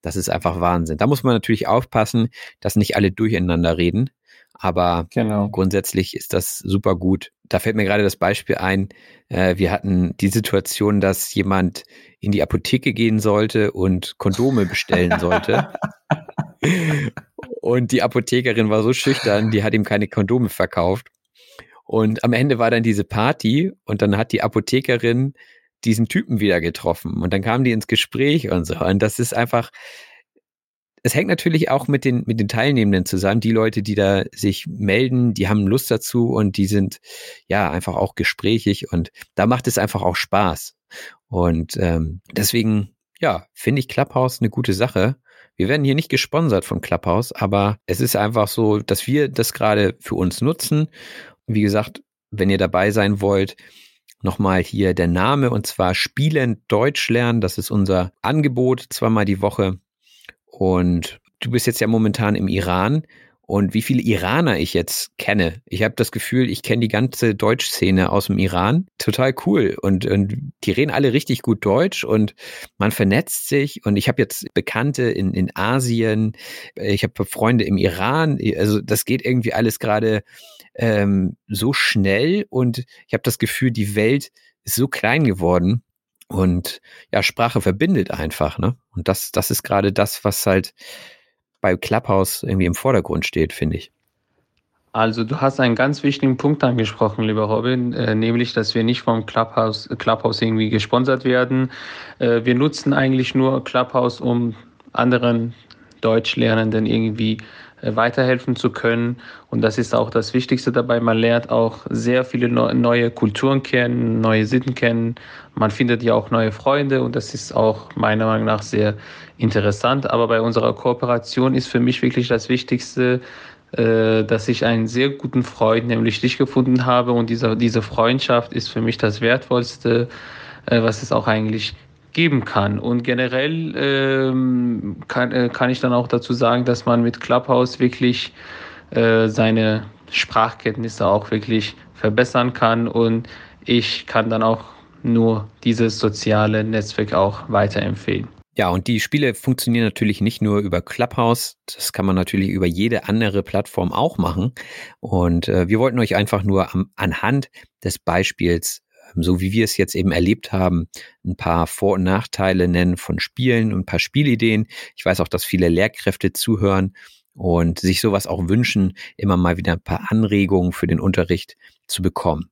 Das ist einfach Wahnsinn. Da muss man natürlich aufpassen, dass nicht alle durcheinander reden. Aber genau. grundsätzlich ist das super gut. Da fällt mir gerade das Beispiel ein. Äh, wir hatten die Situation, dass jemand in die Apotheke gehen sollte und Kondome bestellen sollte. Und die Apothekerin war so schüchtern, die hat ihm keine Kondome verkauft. Und am Ende war dann diese Party und dann hat die Apothekerin diesen Typen wieder getroffen und dann kamen die ins Gespräch und so. Und das ist einfach, es hängt natürlich auch mit den, mit den Teilnehmenden zusammen. Die Leute, die da sich melden, die haben Lust dazu und die sind ja einfach auch gesprächig und da macht es einfach auch Spaß. Und ähm, deswegen, ja, finde ich Clubhouse eine gute Sache. Wir werden hier nicht gesponsert von Clubhouse, aber es ist einfach so, dass wir das gerade für uns nutzen. wie gesagt, wenn ihr dabei sein wollt, nochmal hier der Name und zwar Spielen Deutsch lernen. Das ist unser Angebot zweimal die Woche. Und du bist jetzt ja momentan im Iran und wie viele Iraner ich jetzt kenne. Ich habe das Gefühl, ich kenne die ganze Deutschszene aus dem Iran. Total cool. Und, und die reden alle richtig gut Deutsch und man vernetzt sich. Und ich habe jetzt Bekannte in, in Asien, ich habe Freunde im Iran. Also das geht irgendwie alles gerade ähm, so schnell und ich habe das Gefühl, die Welt ist so klein geworden. Und ja, Sprache verbindet einfach, ne? Und das, das ist gerade das, was halt bei Clubhouse irgendwie im Vordergrund steht, finde ich. Also du hast einen ganz wichtigen Punkt angesprochen, lieber Robin, äh, nämlich, dass wir nicht vom Clubhouse, Clubhouse irgendwie gesponsert werden. Äh, wir nutzen eigentlich nur Clubhouse, um anderen Deutschlernenden irgendwie weiterhelfen zu können. Und das ist auch das Wichtigste dabei. Man lernt auch sehr viele neue Kulturen kennen, neue Sitten kennen. Man findet ja auch neue Freunde und das ist auch meiner Meinung nach sehr interessant. Aber bei unserer Kooperation ist für mich wirklich das Wichtigste, äh, dass ich einen sehr guten Freund, nämlich dich gefunden habe. Und diese, diese Freundschaft ist für mich das Wertvollste, äh, was es auch eigentlich geben kann. Und generell ähm, kann, äh, kann ich dann auch dazu sagen, dass man mit Clubhouse wirklich äh, seine Sprachkenntnisse auch wirklich verbessern kann. Und ich kann dann auch nur dieses soziale Netzwerk auch weiterempfehlen. Ja, und die Spiele funktionieren natürlich nicht nur über Clubhouse, das kann man natürlich über jede andere Plattform auch machen. Und äh, wir wollten euch einfach nur am, anhand des Beispiels, so wie wir es jetzt eben erlebt haben, ein paar Vor- und Nachteile nennen von Spielen und ein paar Spielideen. Ich weiß auch, dass viele Lehrkräfte zuhören und sich sowas auch wünschen, immer mal wieder ein paar Anregungen für den Unterricht zu bekommen.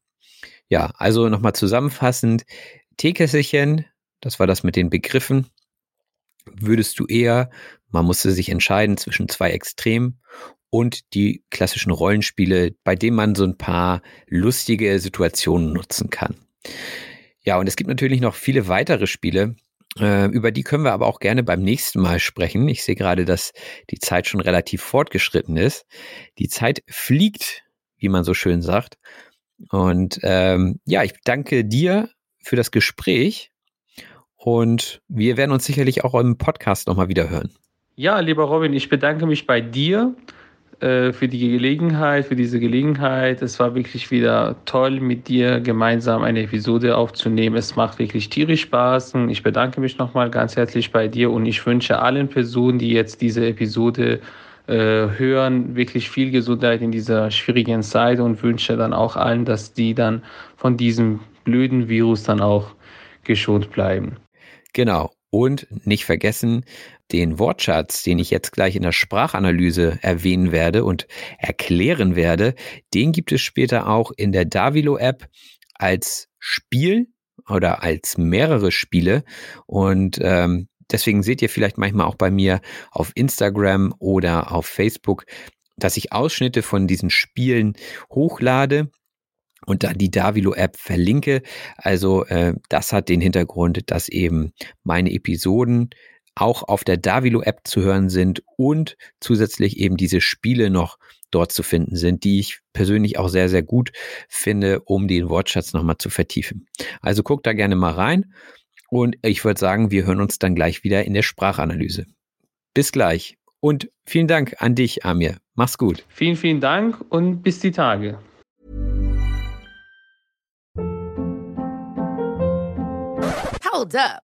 Ja, also nochmal zusammenfassend, Teekesselchen, das war das mit den Begriffen, würdest du eher, man musste sich entscheiden zwischen zwei Extremen und die klassischen Rollenspiele, bei denen man so ein paar lustige Situationen nutzen kann. Ja, und es gibt natürlich noch viele weitere Spiele, äh, über die können wir aber auch gerne beim nächsten Mal sprechen. Ich sehe gerade, dass die Zeit schon relativ fortgeschritten ist. Die Zeit fliegt, wie man so schön sagt. Und ähm, ja, ich danke dir für das Gespräch und wir werden uns sicherlich auch im Podcast nochmal wieder hören. Ja, lieber Robin, ich bedanke mich bei dir äh, für die Gelegenheit, für diese Gelegenheit. Es war wirklich wieder toll, mit dir gemeinsam eine Episode aufzunehmen. Es macht wirklich tierisch Spaß. Ich bedanke mich nochmal ganz herzlich bei dir und ich wünsche allen Personen, die jetzt diese Episode äh, hören, wirklich viel Gesundheit in dieser schwierigen Zeit und wünsche dann auch allen, dass die dann von diesem blöden Virus dann auch geschont bleiben. Genau. Und nicht vergessen, den Wortschatz, den ich jetzt gleich in der Sprachanalyse erwähnen werde und erklären werde, den gibt es später auch in der Davilo-App als Spiel oder als mehrere Spiele. Und ähm, deswegen seht ihr vielleicht manchmal auch bei mir auf Instagram oder auf Facebook, dass ich Ausschnitte von diesen Spielen hochlade und dann die Davilo-App verlinke. Also äh, das hat den Hintergrund, dass eben meine Episoden auch auf der Davilo-App zu hören sind und zusätzlich eben diese Spiele noch dort zu finden sind, die ich persönlich auch sehr, sehr gut finde, um den Wortschatz nochmal zu vertiefen. Also guckt da gerne mal rein und ich würde sagen, wir hören uns dann gleich wieder in der Sprachanalyse. Bis gleich und vielen Dank an dich, Amir. Mach's gut. Vielen, vielen Dank und bis die Tage. Hold up.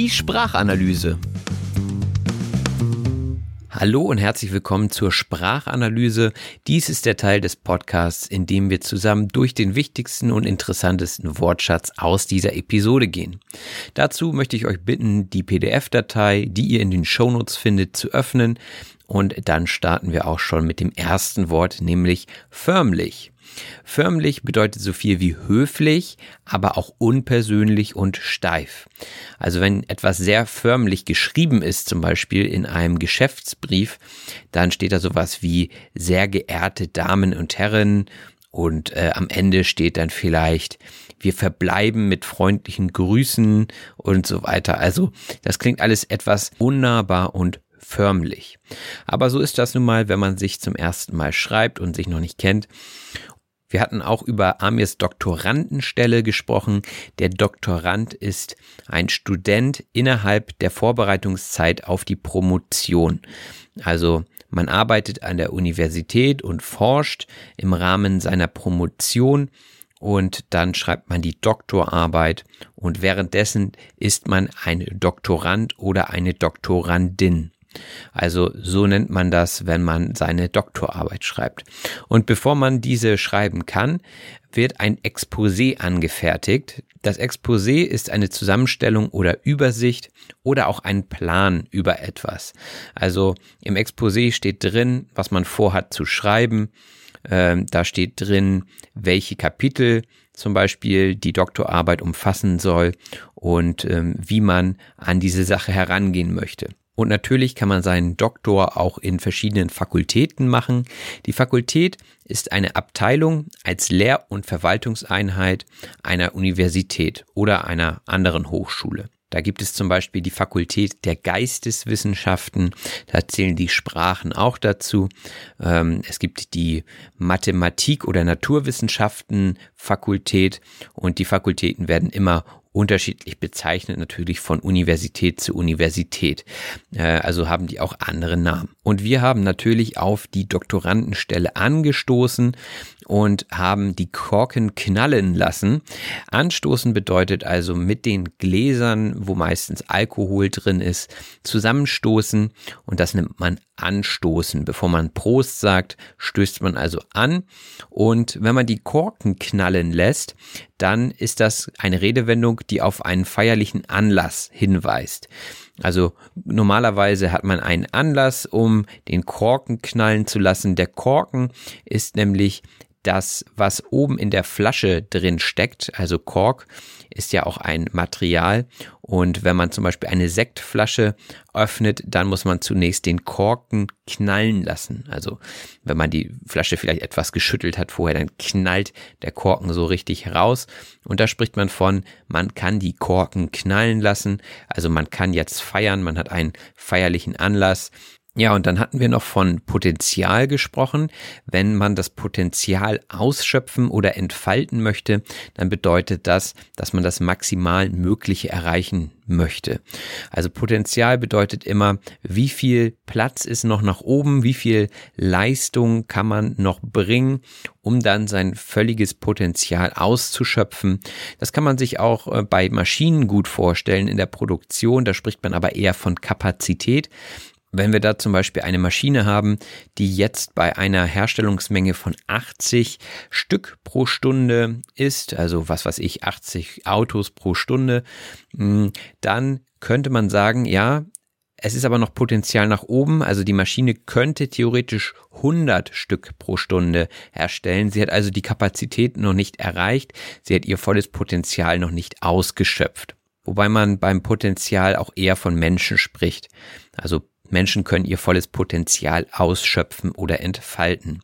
Die Sprachanalyse. Hallo und herzlich willkommen zur Sprachanalyse. Dies ist der Teil des Podcasts, in dem wir zusammen durch den wichtigsten und interessantesten Wortschatz aus dieser Episode gehen. Dazu möchte ich euch bitten, die PDF-Datei, die ihr in den Shownotes findet, zu öffnen und dann starten wir auch schon mit dem ersten Wort, nämlich förmlich. Förmlich bedeutet so viel wie höflich, aber auch unpersönlich und steif. Also wenn etwas sehr förmlich geschrieben ist, zum Beispiel in einem Geschäftsbrief, dann steht da sowas wie sehr geehrte Damen und Herren und äh, am Ende steht dann vielleicht wir verbleiben mit freundlichen Grüßen und so weiter. Also das klingt alles etwas unnahbar und förmlich. Aber so ist das nun mal, wenn man sich zum ersten Mal schreibt und sich noch nicht kennt. Wir hatten auch über Amirs Doktorandenstelle gesprochen. Der Doktorand ist ein Student innerhalb der Vorbereitungszeit auf die Promotion. Also man arbeitet an der Universität und forscht im Rahmen seiner Promotion und dann schreibt man die Doktorarbeit und währenddessen ist man ein Doktorand oder eine Doktorandin. Also so nennt man das, wenn man seine Doktorarbeit schreibt. Und bevor man diese schreiben kann, wird ein Exposé angefertigt. Das Exposé ist eine Zusammenstellung oder Übersicht oder auch ein Plan über etwas. Also im Exposé steht drin, was man vorhat zu schreiben. Ähm, da steht drin, welche Kapitel zum Beispiel die Doktorarbeit umfassen soll und ähm, wie man an diese Sache herangehen möchte. Und natürlich kann man seinen Doktor auch in verschiedenen Fakultäten machen. Die Fakultät ist eine Abteilung als Lehr- und Verwaltungseinheit einer Universität oder einer anderen Hochschule. Da gibt es zum Beispiel die Fakultät der Geisteswissenschaften, da zählen die Sprachen auch dazu. Ähm, es gibt die Mathematik- oder Naturwissenschaften Fakultät und die Fakultäten werden immer unterschiedlich bezeichnet, natürlich von Universität zu Universität. Äh, also haben die auch andere Namen. Und wir haben natürlich auf die Doktorandenstelle angestoßen und haben die Korken knallen lassen. Anstoßen bedeutet also mit den Gläsern, wo meistens Alkohol drin ist, zusammenstoßen und das nimmt man anstoßen. Bevor man Prost sagt, stößt man also an und wenn man die Korken knallen lässt, dann ist das eine Redewendung, die auf einen feierlichen Anlass hinweist. Also normalerweise hat man einen Anlass, um den Korken knallen zu lassen. Der Korken ist nämlich das, was oben in der Flasche drin steckt, also Kork, ist ja auch ein Material. Und wenn man zum Beispiel eine Sektflasche öffnet, dann muss man zunächst den Korken knallen lassen. Also wenn man die Flasche vielleicht etwas geschüttelt hat vorher, dann knallt der Korken so richtig raus. Und da spricht man von, man kann die Korken knallen lassen. Also man kann jetzt feiern, man hat einen feierlichen Anlass. Ja, und dann hatten wir noch von Potenzial gesprochen. Wenn man das Potenzial ausschöpfen oder entfalten möchte, dann bedeutet das, dass man das maximal Mögliche erreichen möchte. Also Potenzial bedeutet immer, wie viel Platz ist noch nach oben, wie viel Leistung kann man noch bringen, um dann sein völliges Potenzial auszuschöpfen. Das kann man sich auch äh, bei Maschinen gut vorstellen in der Produktion. Da spricht man aber eher von Kapazität. Wenn wir da zum Beispiel eine Maschine haben, die jetzt bei einer Herstellungsmenge von 80 Stück pro Stunde ist, also was weiß ich, 80 Autos pro Stunde, hm, dann könnte man sagen, ja, es ist aber noch Potenzial nach oben, also die Maschine könnte theoretisch 100 Stück pro Stunde herstellen. Sie hat also die Kapazität noch nicht erreicht, sie hat ihr volles Potenzial noch nicht ausgeschöpft. Wobei man beim Potenzial auch eher von Menschen spricht. Also Menschen können ihr volles Potenzial ausschöpfen oder entfalten.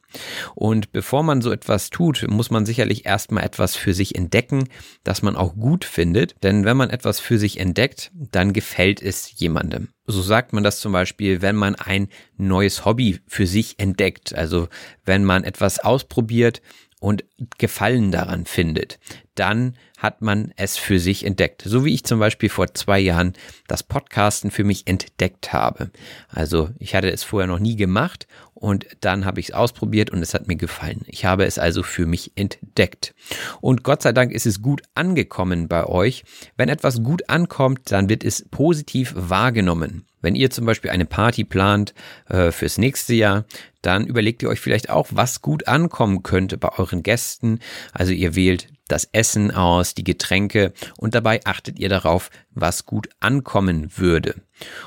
Und bevor man so etwas tut, muss man sicherlich erstmal etwas für sich entdecken, das man auch gut findet. Denn wenn man etwas für sich entdeckt, dann gefällt es jemandem. So sagt man das zum Beispiel, wenn man ein neues Hobby für sich entdeckt. Also wenn man etwas ausprobiert und Gefallen daran findet, dann hat man es für sich entdeckt. So wie ich zum Beispiel vor zwei Jahren das Podcasten für mich entdeckt habe. Also ich hatte es vorher noch nie gemacht und dann habe ich es ausprobiert und es hat mir gefallen. Ich habe es also für mich entdeckt. Und Gott sei Dank ist es gut angekommen bei euch. Wenn etwas gut ankommt, dann wird es positiv wahrgenommen. Wenn ihr zum Beispiel eine Party plant äh, fürs nächste Jahr, dann überlegt ihr euch vielleicht auch, was gut ankommen könnte bei euren Gästen. Also ihr wählt das Essen aus, die Getränke und dabei achtet ihr darauf, was gut ankommen würde.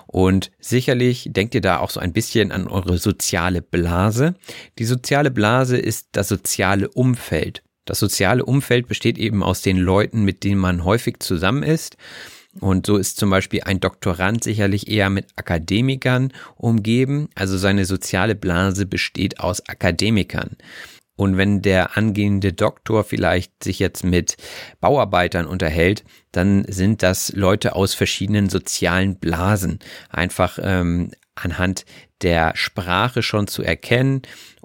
Und sicherlich denkt ihr da auch so ein bisschen an eure soziale Blase. Die soziale Blase ist das soziale Umfeld. Das soziale Umfeld besteht eben aus den Leuten, mit denen man häufig zusammen ist. Und so ist zum Beispiel ein Doktorand sicherlich eher mit Akademikern umgeben. Also seine soziale Blase besteht aus Akademikern. Und wenn der angehende Doktor vielleicht sich jetzt mit Bauarbeitern unterhält, dann sind das Leute aus verschiedenen sozialen Blasen. Einfach ähm, anhand der Sprache schon zu erkennen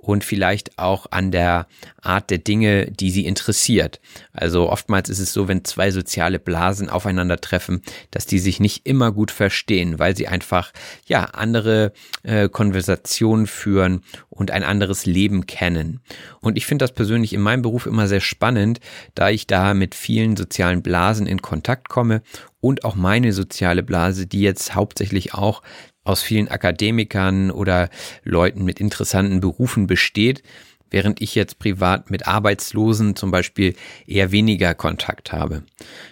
und vielleicht auch an der Art der Dinge, die sie interessiert. Also oftmals ist es so, wenn zwei soziale Blasen aufeinandertreffen, dass die sich nicht immer gut verstehen, weil sie einfach ja andere äh, Konversationen führen und ein anderes Leben kennen. Und ich finde das persönlich in meinem Beruf immer sehr spannend, da ich da mit vielen sozialen Blasen in Kontakt komme und auch meine soziale Blase, die jetzt hauptsächlich auch aus vielen Akademikern oder Leuten mit interessanten Berufen besteht, während ich jetzt privat mit Arbeitslosen zum Beispiel eher weniger Kontakt habe.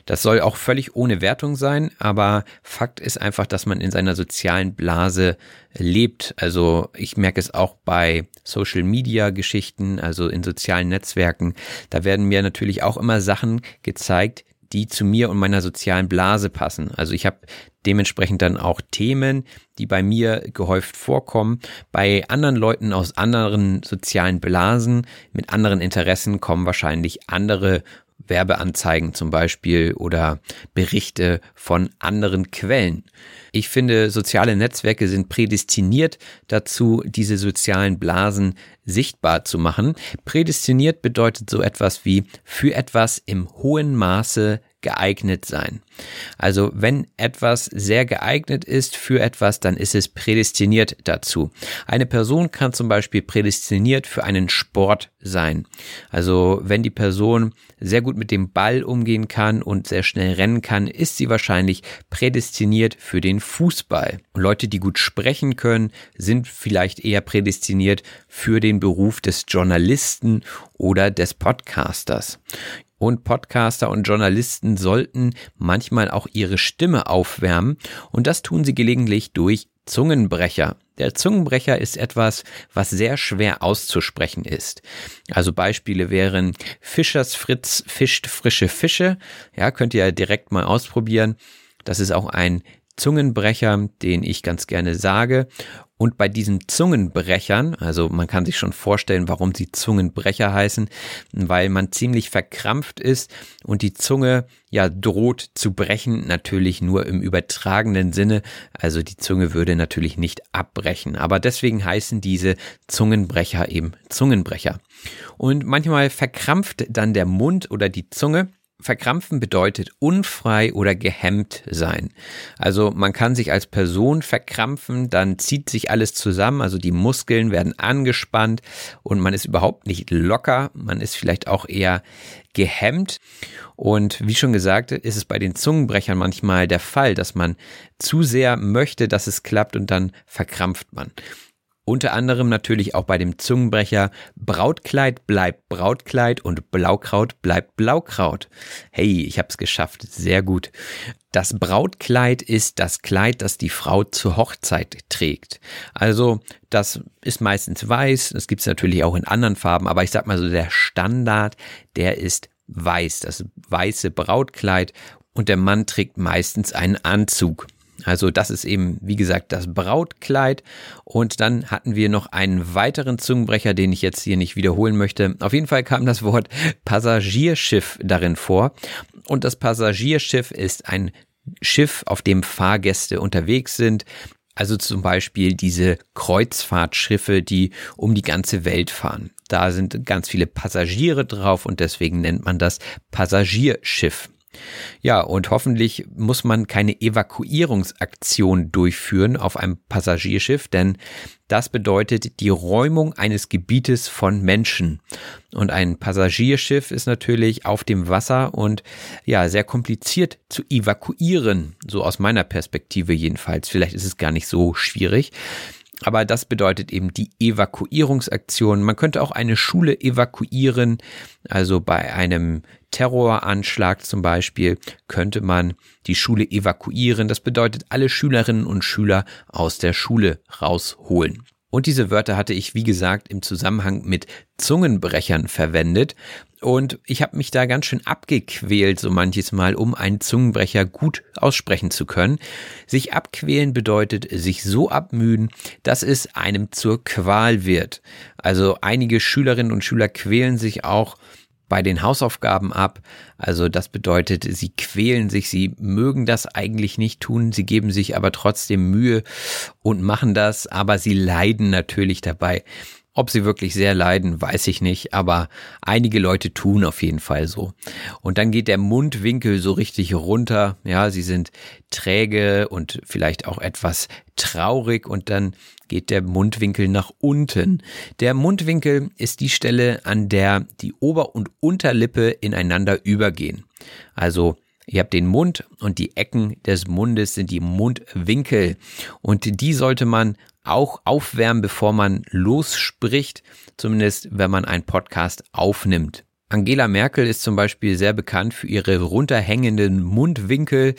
Das soll auch völlig ohne Wertung sein, aber Fakt ist einfach, dass man in seiner sozialen Blase lebt. Also ich merke es auch bei Social Media Geschichten, also in sozialen Netzwerken. Da werden mir natürlich auch immer Sachen gezeigt, die zu mir und meiner sozialen Blase passen. Also ich habe dementsprechend dann auch Themen, die bei mir gehäuft vorkommen. Bei anderen Leuten aus anderen sozialen Blasen mit anderen Interessen kommen wahrscheinlich andere Werbeanzeigen zum Beispiel oder Berichte von anderen Quellen. Ich finde, soziale Netzwerke sind prädestiniert dazu, diese sozialen Blasen sichtbar zu machen. Prädestiniert bedeutet so etwas wie für etwas im hohen Maße geeignet sein. Also wenn etwas sehr geeignet ist für etwas, dann ist es prädestiniert dazu. Eine Person kann zum Beispiel prädestiniert für einen Sport sein. Also wenn die Person sehr gut mit dem Ball umgehen kann und sehr schnell rennen kann, ist sie wahrscheinlich prädestiniert für den Fußball. Und Leute, die gut sprechen können, sind vielleicht eher prädestiniert für den Beruf des Journalisten oder des Podcasters und Podcaster und Journalisten sollten manchmal auch ihre Stimme aufwärmen und das tun sie gelegentlich durch Zungenbrecher. Der Zungenbrecher ist etwas, was sehr schwer auszusprechen ist. Also Beispiele wären Fischers Fritz fischt frische Fische. Ja, könnt ihr direkt mal ausprobieren. Das ist auch ein Zungenbrecher, den ich ganz gerne sage. Und bei diesen Zungenbrechern, also man kann sich schon vorstellen, warum sie Zungenbrecher heißen, weil man ziemlich verkrampft ist und die Zunge ja droht zu brechen, natürlich nur im übertragenen Sinne. Also die Zunge würde natürlich nicht abbrechen. Aber deswegen heißen diese Zungenbrecher eben Zungenbrecher. Und manchmal verkrampft dann der Mund oder die Zunge Verkrampfen bedeutet unfrei oder gehemmt sein. Also man kann sich als Person verkrampfen, dann zieht sich alles zusammen, also die Muskeln werden angespannt und man ist überhaupt nicht locker, man ist vielleicht auch eher gehemmt. Und wie schon gesagt, ist es bei den Zungenbrechern manchmal der Fall, dass man zu sehr möchte, dass es klappt und dann verkrampft man. Unter anderem natürlich auch bei dem Zungenbrecher Brautkleid bleibt Brautkleid und Blaukraut bleibt Blaukraut. Hey, ich hab's geschafft. Sehr gut. Das Brautkleid ist das Kleid, das die Frau zur Hochzeit trägt. Also, das ist meistens weiß. Das gibt's natürlich auch in anderen Farben, aber ich sag mal so, der Standard, der ist weiß. Das weiße Brautkleid und der Mann trägt meistens einen Anzug. Also das ist eben, wie gesagt, das Brautkleid. Und dann hatten wir noch einen weiteren Zungenbrecher, den ich jetzt hier nicht wiederholen möchte. Auf jeden Fall kam das Wort Passagierschiff darin vor. Und das Passagierschiff ist ein Schiff, auf dem Fahrgäste unterwegs sind. Also zum Beispiel diese Kreuzfahrtschiffe, die um die ganze Welt fahren. Da sind ganz viele Passagiere drauf und deswegen nennt man das Passagierschiff. Ja, und hoffentlich muss man keine Evakuierungsaktion durchführen auf einem Passagierschiff, denn das bedeutet die Räumung eines Gebietes von Menschen. Und ein Passagierschiff ist natürlich auf dem Wasser und ja, sehr kompliziert zu evakuieren, so aus meiner Perspektive jedenfalls. Vielleicht ist es gar nicht so schwierig. Aber das bedeutet eben die Evakuierungsaktion. Man könnte auch eine Schule evakuieren, also bei einem Terroranschlag zum Beispiel könnte man die Schule evakuieren. Das bedeutet alle Schülerinnen und Schüler aus der Schule rausholen. Und diese Wörter hatte ich, wie gesagt, im Zusammenhang mit Zungenbrechern verwendet. Und ich habe mich da ganz schön abgequält, so manches Mal, um einen Zungenbrecher gut aussprechen zu können. Sich abquälen bedeutet sich so abmühen, dass es einem zur Qual wird. Also einige Schülerinnen und Schüler quälen sich auch bei den Hausaufgaben ab. Also das bedeutet, sie quälen sich, sie mögen das eigentlich nicht tun, sie geben sich aber trotzdem Mühe und machen das, aber sie leiden natürlich dabei. Ob sie wirklich sehr leiden, weiß ich nicht, aber einige Leute tun auf jeden Fall so. Und dann geht der Mundwinkel so richtig runter. Ja, sie sind träge und vielleicht auch etwas traurig und dann geht der Mundwinkel nach unten. Der Mundwinkel ist die Stelle, an der die Ober- und Unterlippe ineinander übergehen. Also Ihr habt den Mund und die Ecken des Mundes sind die Mundwinkel und die sollte man auch aufwärmen, bevor man losspricht, zumindest wenn man einen Podcast aufnimmt. Angela Merkel ist zum Beispiel sehr bekannt für ihre runterhängenden Mundwinkel.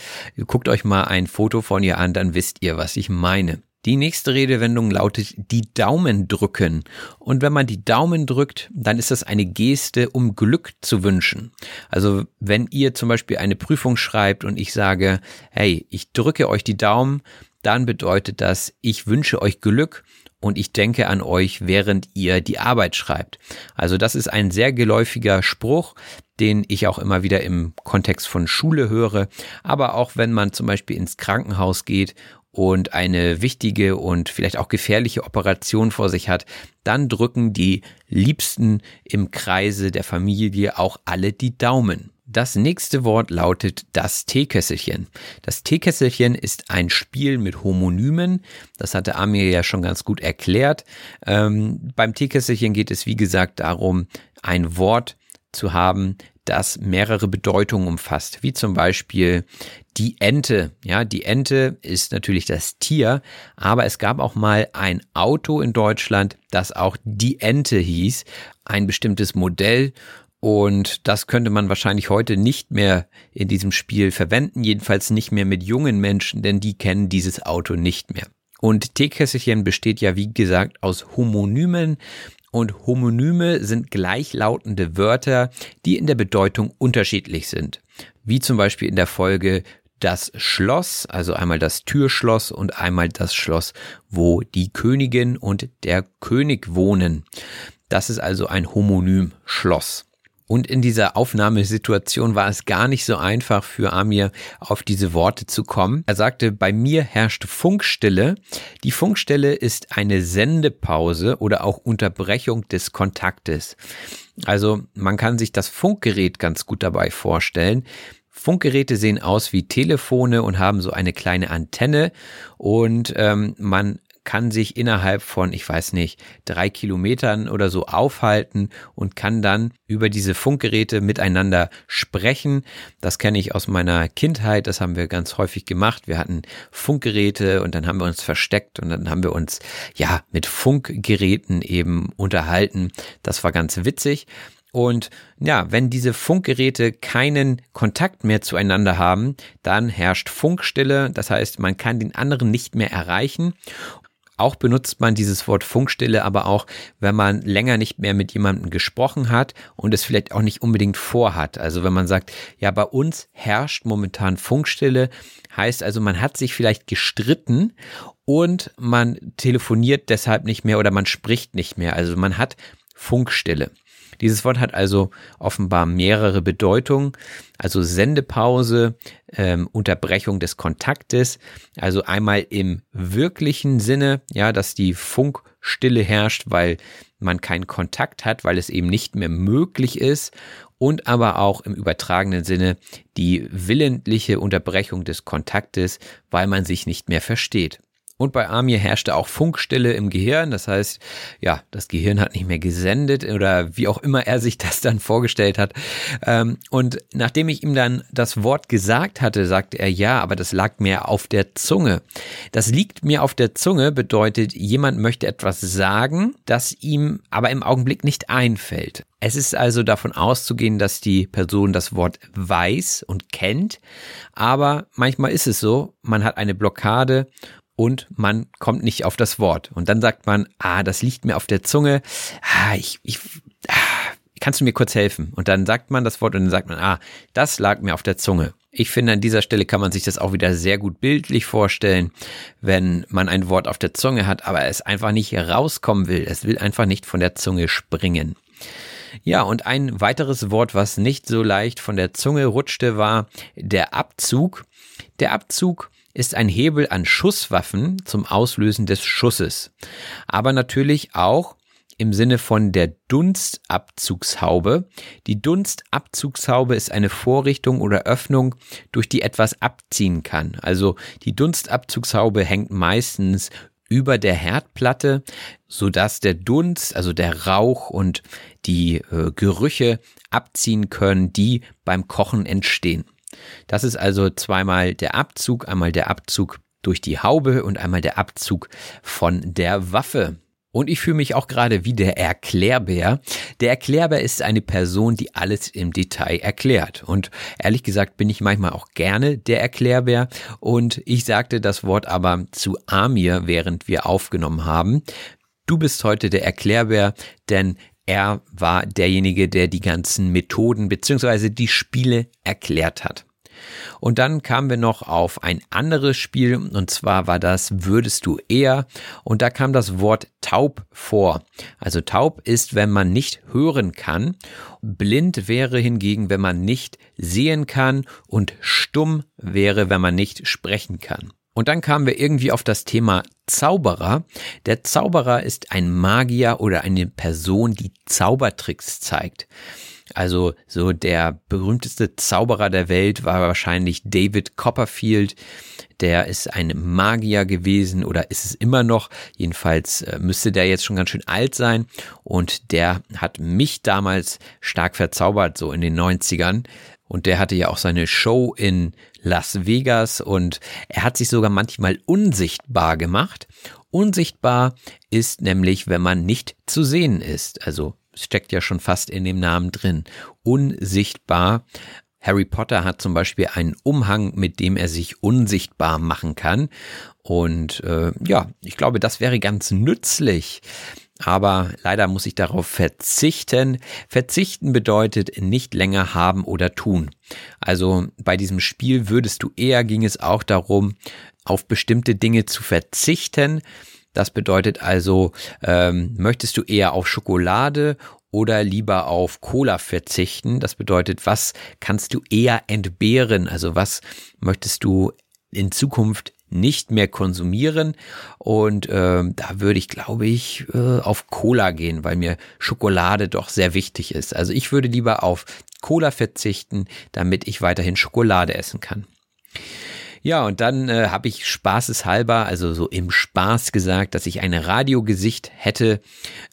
Guckt euch mal ein Foto von ihr an, dann wisst ihr, was ich meine. Die nächste Redewendung lautet die Daumen drücken. Und wenn man die Daumen drückt, dann ist das eine Geste, um Glück zu wünschen. Also wenn ihr zum Beispiel eine Prüfung schreibt und ich sage, hey, ich drücke euch die Daumen, dann bedeutet das, ich wünsche euch Glück und ich denke an euch, während ihr die Arbeit schreibt. Also das ist ein sehr geläufiger Spruch, den ich auch immer wieder im Kontext von Schule höre, aber auch wenn man zum Beispiel ins Krankenhaus geht und eine wichtige und vielleicht auch gefährliche Operation vor sich hat, dann drücken die Liebsten im Kreise der Familie auch alle die Daumen. Das nächste Wort lautet das Teekesselchen. Das Teekesselchen ist ein Spiel mit Homonymen. Das hatte Amir ja schon ganz gut erklärt. Ähm, beim Teekesselchen geht es, wie gesagt, darum, ein Wort zu haben, das mehrere Bedeutungen umfasst, wie zum Beispiel die Ente. Ja, die Ente ist natürlich das Tier, aber es gab auch mal ein Auto in Deutschland, das auch die Ente hieß, ein bestimmtes Modell und das könnte man wahrscheinlich heute nicht mehr in diesem Spiel verwenden, jedenfalls nicht mehr mit jungen Menschen, denn die kennen dieses Auto nicht mehr. Und Teekesselchen besteht ja, wie gesagt, aus Homonymen. Und Homonyme sind gleichlautende Wörter, die in der Bedeutung unterschiedlich sind. Wie zum Beispiel in der Folge das Schloss, also einmal das Türschloss und einmal das Schloss, wo die Königin und der König wohnen. Das ist also ein Homonym Schloss. Und in dieser Aufnahmesituation war es gar nicht so einfach für Amir, auf diese Worte zu kommen. Er sagte, bei mir herrscht Funkstille. Die Funkstille ist eine Sendepause oder auch Unterbrechung des Kontaktes. Also man kann sich das Funkgerät ganz gut dabei vorstellen. Funkgeräte sehen aus wie Telefone und haben so eine kleine Antenne und ähm, man kann sich innerhalb von, ich weiß nicht, drei Kilometern oder so aufhalten und kann dann über diese Funkgeräte miteinander sprechen. Das kenne ich aus meiner Kindheit, das haben wir ganz häufig gemacht. Wir hatten Funkgeräte und dann haben wir uns versteckt und dann haben wir uns ja mit Funkgeräten eben unterhalten. Das war ganz witzig. Und ja, wenn diese Funkgeräte keinen Kontakt mehr zueinander haben, dann herrscht Funkstille. Das heißt, man kann den anderen nicht mehr erreichen. Auch benutzt man dieses Wort Funkstille aber auch, wenn man länger nicht mehr mit jemandem gesprochen hat und es vielleicht auch nicht unbedingt vorhat. Also wenn man sagt, ja, bei uns herrscht momentan Funkstille, heißt also, man hat sich vielleicht gestritten und man telefoniert deshalb nicht mehr oder man spricht nicht mehr. Also man hat Funkstille. Dieses Wort hat also offenbar mehrere Bedeutungen, also Sendepause, ähm, Unterbrechung des Kontaktes, also einmal im wirklichen Sinne, ja, dass die Funkstille herrscht, weil man keinen Kontakt hat, weil es eben nicht mehr möglich ist. Und aber auch im übertragenen Sinne die willentliche Unterbrechung des Kontaktes, weil man sich nicht mehr versteht. Und bei Amir herrschte auch Funkstille im Gehirn. Das heißt, ja, das Gehirn hat nicht mehr gesendet oder wie auch immer er sich das dann vorgestellt hat. Ähm, und nachdem ich ihm dann das Wort gesagt hatte, sagte er, ja, aber das lag mir auf der Zunge. Das liegt mir auf der Zunge bedeutet, jemand möchte etwas sagen, das ihm aber im Augenblick nicht einfällt. Es ist also davon auszugehen, dass die Person das Wort weiß und kennt, aber manchmal ist es so, man hat eine Blockade und man kommt nicht auf das Wort. Und dann sagt man, ah, das liegt mir auf der Zunge. Ah, ich, ich, ah, kannst du mir kurz helfen? Und dann sagt man das Wort und dann sagt man, ah, das lag mir auf der Zunge. Ich finde, an dieser Stelle kann man sich das auch wieder sehr gut bildlich vorstellen, wenn man ein Wort auf der Zunge hat, aber es einfach nicht rauskommen will. Es will einfach nicht von der Zunge springen. Ja, und ein weiteres Wort, was nicht so leicht von der Zunge rutschte, war der Abzug. Der Abzug ist ein Hebel an Schusswaffen zum Auslösen des Schusses. Aber natürlich auch im Sinne von der Dunstabzugshaube. Die Dunstabzugshaube ist eine Vorrichtung oder Öffnung, durch die etwas abziehen kann. Also die Dunstabzugshaube hängt meistens über der Herdplatte, so dass der Dunst, also der Rauch und die äh, Gerüche abziehen können, die beim Kochen entstehen. Das ist also zweimal der Abzug, einmal der Abzug durch die Haube und einmal der Abzug von der Waffe. Und ich fühle mich auch gerade wie der Erklärbär. Der Erklärbär ist eine Person, die alles im Detail erklärt. Und ehrlich gesagt bin ich manchmal auch gerne der Erklärbär. Und ich sagte das Wort aber zu Amir, während wir aufgenommen haben. Du bist heute der Erklärbär, denn er war derjenige, der die ganzen Methoden beziehungsweise die Spiele erklärt hat. Und dann kamen wir noch auf ein anderes Spiel und zwar war das Würdest du eher und da kam das Wort taub vor. Also taub ist, wenn man nicht hören kann. Blind wäre hingegen, wenn man nicht sehen kann und stumm wäre, wenn man nicht sprechen kann. Und dann kamen wir irgendwie auf das Thema Zauberer. Der Zauberer ist ein Magier oder eine Person, die Zaubertricks zeigt. Also so der berühmteste Zauberer der Welt war wahrscheinlich David Copperfield. Der ist ein Magier gewesen oder ist es immer noch. Jedenfalls äh, müsste der jetzt schon ganz schön alt sein. Und der hat mich damals stark verzaubert, so in den 90ern. Und der hatte ja auch seine Show in Las Vegas und er hat sich sogar manchmal unsichtbar gemacht. Unsichtbar ist nämlich, wenn man nicht zu sehen ist. Also steckt ja schon fast in dem Namen drin. Unsichtbar. Harry Potter hat zum Beispiel einen Umhang, mit dem er sich unsichtbar machen kann. Und äh, ja, ich glaube, das wäre ganz nützlich aber leider muss ich darauf verzichten. Verzichten bedeutet nicht länger haben oder tun. Also bei diesem Spiel würdest du eher, ging es auch darum, auf bestimmte Dinge zu verzichten. Das bedeutet also, ähm, möchtest du eher auf Schokolade oder lieber auf Cola verzichten? Das bedeutet, was kannst du eher entbehren? Also was möchtest du in Zukunft nicht mehr konsumieren. Und äh, da würde ich, glaube ich, äh, auf Cola gehen, weil mir Schokolade doch sehr wichtig ist. Also ich würde lieber auf Cola verzichten, damit ich weiterhin Schokolade essen kann. Ja, und dann äh, habe ich spaßeshalber, also so im Spaß gesagt, dass ich ein Radiogesicht hätte.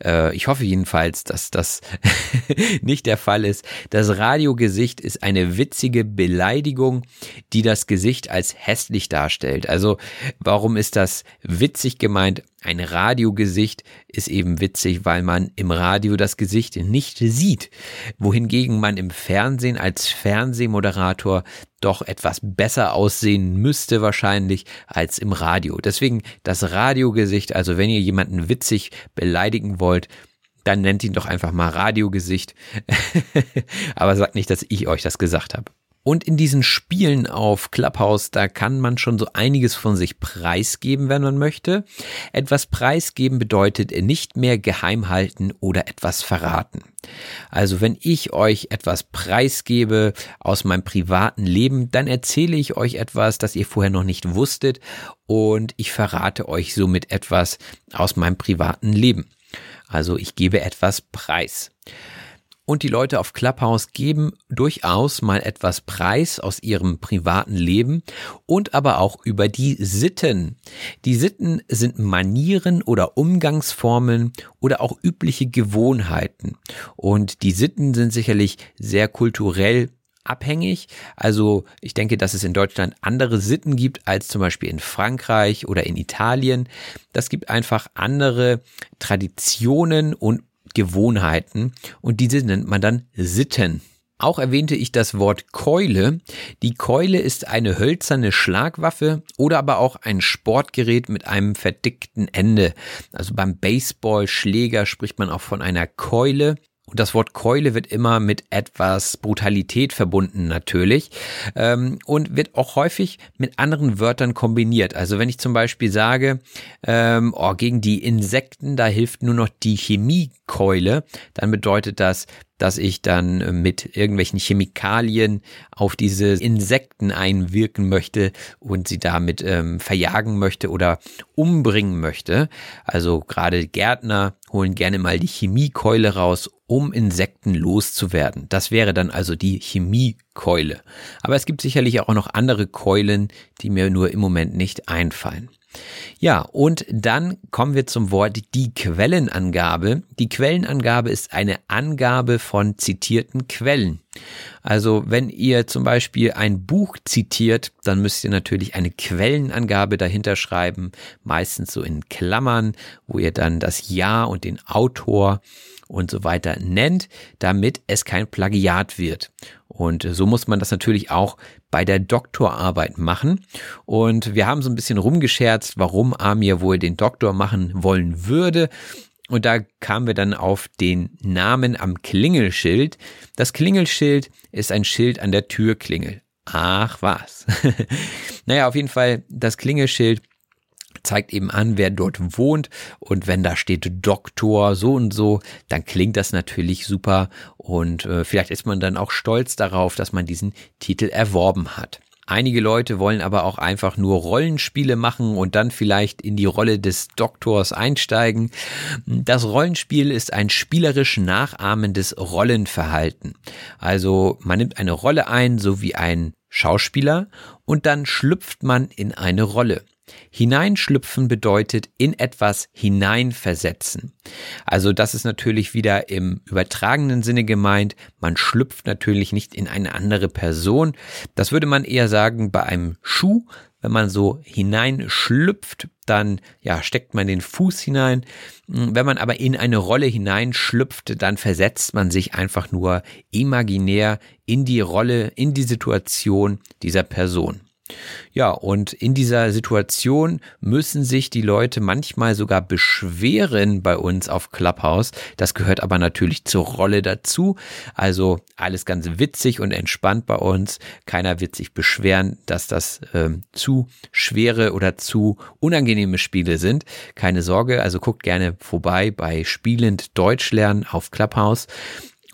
Äh, ich hoffe jedenfalls, dass das nicht der Fall ist. Das Radiogesicht ist eine witzige Beleidigung, die das Gesicht als hässlich darstellt. Also warum ist das witzig gemeint? Ein Radiogesicht ist eben witzig, weil man im Radio das Gesicht nicht sieht, wohingegen man im Fernsehen als Fernsehmoderator doch etwas besser aussehen müsste wahrscheinlich als im Radio. Deswegen das Radiogesicht, also wenn ihr jemanden witzig beleidigen wollt, dann nennt ihn doch einfach mal Radiogesicht. Aber sagt nicht, dass ich euch das gesagt habe. Und in diesen Spielen auf Clubhouse, da kann man schon so einiges von sich preisgeben, wenn man möchte. Etwas preisgeben bedeutet nicht mehr geheim halten oder etwas verraten. Also wenn ich euch etwas preisgebe aus meinem privaten Leben, dann erzähle ich euch etwas, das ihr vorher noch nicht wusstet und ich verrate euch somit etwas aus meinem privaten Leben. Also ich gebe etwas preis. Und die Leute auf Clubhouse geben durchaus mal etwas preis aus ihrem privaten Leben und aber auch über die Sitten. Die Sitten sind Manieren oder Umgangsformen oder auch übliche Gewohnheiten. Und die Sitten sind sicherlich sehr kulturell abhängig. Also ich denke, dass es in Deutschland andere Sitten gibt als zum Beispiel in Frankreich oder in Italien. Das gibt einfach andere Traditionen und Gewohnheiten und diese nennt man dann Sitten. Auch erwähnte ich das Wort Keule. Die Keule ist eine hölzerne Schlagwaffe oder aber auch ein Sportgerät mit einem verdickten Ende. Also beim Baseballschläger spricht man auch von einer Keule. Und das Wort Keule wird immer mit etwas Brutalität verbunden natürlich ähm, und wird auch häufig mit anderen Wörtern kombiniert. Also wenn ich zum Beispiel sage, ähm, oh, gegen die Insekten, da hilft nur noch die Chemiekeule, dann bedeutet das, dass ich dann mit irgendwelchen Chemikalien auf diese Insekten einwirken möchte und sie damit ähm, verjagen möchte oder umbringen möchte. Also gerade Gärtner holen gerne mal die Chemiekeule raus, um Insekten loszuwerden. Das wäre dann also die Chemiekeule. Aber es gibt sicherlich auch noch andere Keulen, die mir nur im Moment nicht einfallen. Ja, und dann kommen wir zum Wort die Quellenangabe. Die Quellenangabe ist eine Angabe von zitierten Quellen. Also wenn ihr zum Beispiel ein Buch zitiert, dann müsst ihr natürlich eine Quellenangabe dahinter schreiben, meistens so in Klammern, wo ihr dann das Jahr und den Autor und so weiter nennt, damit es kein Plagiat wird. Und so muss man das natürlich auch bei der Doktorarbeit machen. Und wir haben so ein bisschen rumgescherzt, warum Amir wohl den Doktor machen wollen würde. Und da kamen wir dann auf den Namen am Klingelschild. Das Klingelschild ist ein Schild an der Türklingel. Ach was. naja, auf jeden Fall, das Klingelschild zeigt eben an, wer dort wohnt und wenn da steht Doktor so und so, dann klingt das natürlich super und äh, vielleicht ist man dann auch stolz darauf, dass man diesen Titel erworben hat. Einige Leute wollen aber auch einfach nur Rollenspiele machen und dann vielleicht in die Rolle des Doktors einsteigen. Das Rollenspiel ist ein spielerisch nachahmendes Rollenverhalten. Also man nimmt eine Rolle ein, so wie ein Schauspieler, und dann schlüpft man in eine Rolle. Hineinschlüpfen bedeutet in etwas hineinversetzen. Also das ist natürlich wieder im übertragenen Sinne gemeint. Man schlüpft natürlich nicht in eine andere Person. Das würde man eher sagen bei einem Schuh. Wenn man so hineinschlüpft, dann ja, steckt man den Fuß hinein. Wenn man aber in eine Rolle hineinschlüpft, dann versetzt man sich einfach nur imaginär in die Rolle, in die Situation dieser Person. Ja, und in dieser Situation müssen sich die Leute manchmal sogar beschweren bei uns auf Clubhouse. Das gehört aber natürlich zur Rolle dazu. Also alles ganz witzig und entspannt bei uns. Keiner wird sich beschweren, dass das ähm, zu schwere oder zu unangenehme Spiele sind. Keine Sorge, also guckt gerne vorbei bei Spielend Deutsch lernen auf Clubhouse.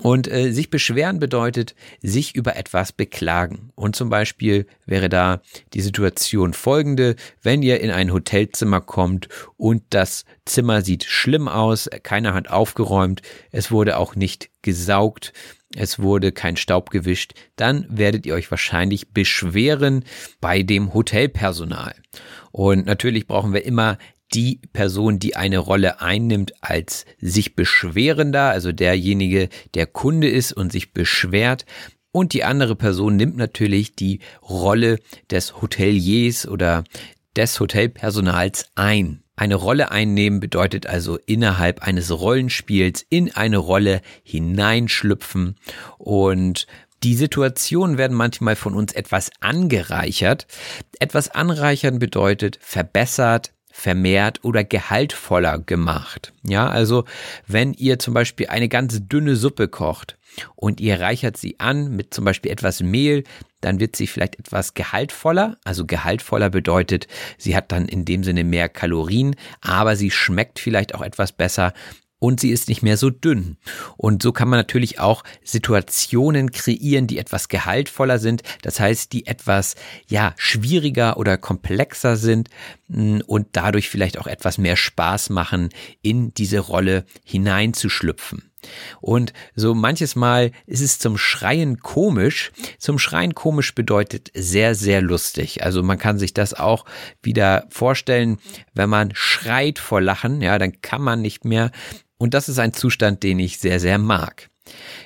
Und äh, sich beschweren bedeutet sich über etwas beklagen. Und zum Beispiel wäre da die Situation folgende, wenn ihr in ein Hotelzimmer kommt und das Zimmer sieht schlimm aus, keiner hat aufgeräumt, es wurde auch nicht gesaugt, es wurde kein Staub gewischt, dann werdet ihr euch wahrscheinlich beschweren bei dem Hotelpersonal. Und natürlich brauchen wir immer die Person, die eine Rolle einnimmt, als sich beschwerender, also derjenige, der Kunde ist und sich beschwert. Und die andere Person nimmt natürlich die Rolle des Hoteliers oder des Hotelpersonals ein. Eine Rolle einnehmen bedeutet also innerhalb eines Rollenspiels in eine Rolle hineinschlüpfen und die Situationen werden manchmal von uns etwas angereichert. Etwas anreichern bedeutet verbessert, vermehrt oder gehaltvoller gemacht. Ja, also wenn ihr zum Beispiel eine ganz dünne Suppe kocht und ihr reichert sie an mit zum Beispiel etwas Mehl, dann wird sie vielleicht etwas gehaltvoller. Also gehaltvoller bedeutet, sie hat dann in dem Sinne mehr Kalorien, aber sie schmeckt vielleicht auch etwas besser und sie ist nicht mehr so dünn. Und so kann man natürlich auch Situationen kreieren, die etwas gehaltvoller sind, das heißt, die etwas ja schwieriger oder komplexer sind mm, und dadurch vielleicht auch etwas mehr Spaß machen, in diese Rolle hineinzuschlüpfen. Und so manches Mal ist es zum Schreien komisch. Zum Schreien komisch bedeutet sehr, sehr lustig. Also man kann sich das auch wieder vorstellen, wenn man schreit vor Lachen, ja, dann kann man nicht mehr. Und das ist ein Zustand, den ich sehr, sehr mag.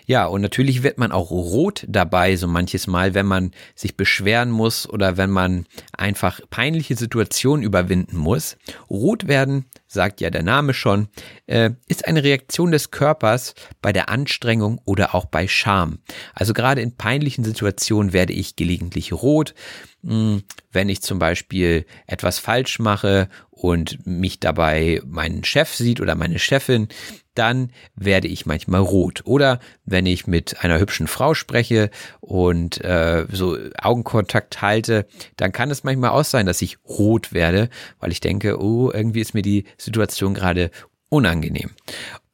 Ja, und natürlich wird man auch rot dabei, so manches Mal, wenn man sich beschweren muss oder wenn man einfach peinliche Situationen überwinden muss. Rot werden, sagt ja der Name schon, äh, ist eine Reaktion des Körpers bei der Anstrengung oder auch bei Scham. Also gerade in peinlichen Situationen werde ich gelegentlich rot. Hm, wenn ich zum Beispiel etwas falsch mache und mich dabei mein Chef sieht oder meine Chefin, dann werde ich manchmal rot. Oder wenn ich mit einer hübschen Frau spreche und äh, so Augenkontakt halte, dann kann es manchmal auch sein, dass ich rot werde, weil ich denke, oh, irgendwie ist mir die Situation gerade unangenehm.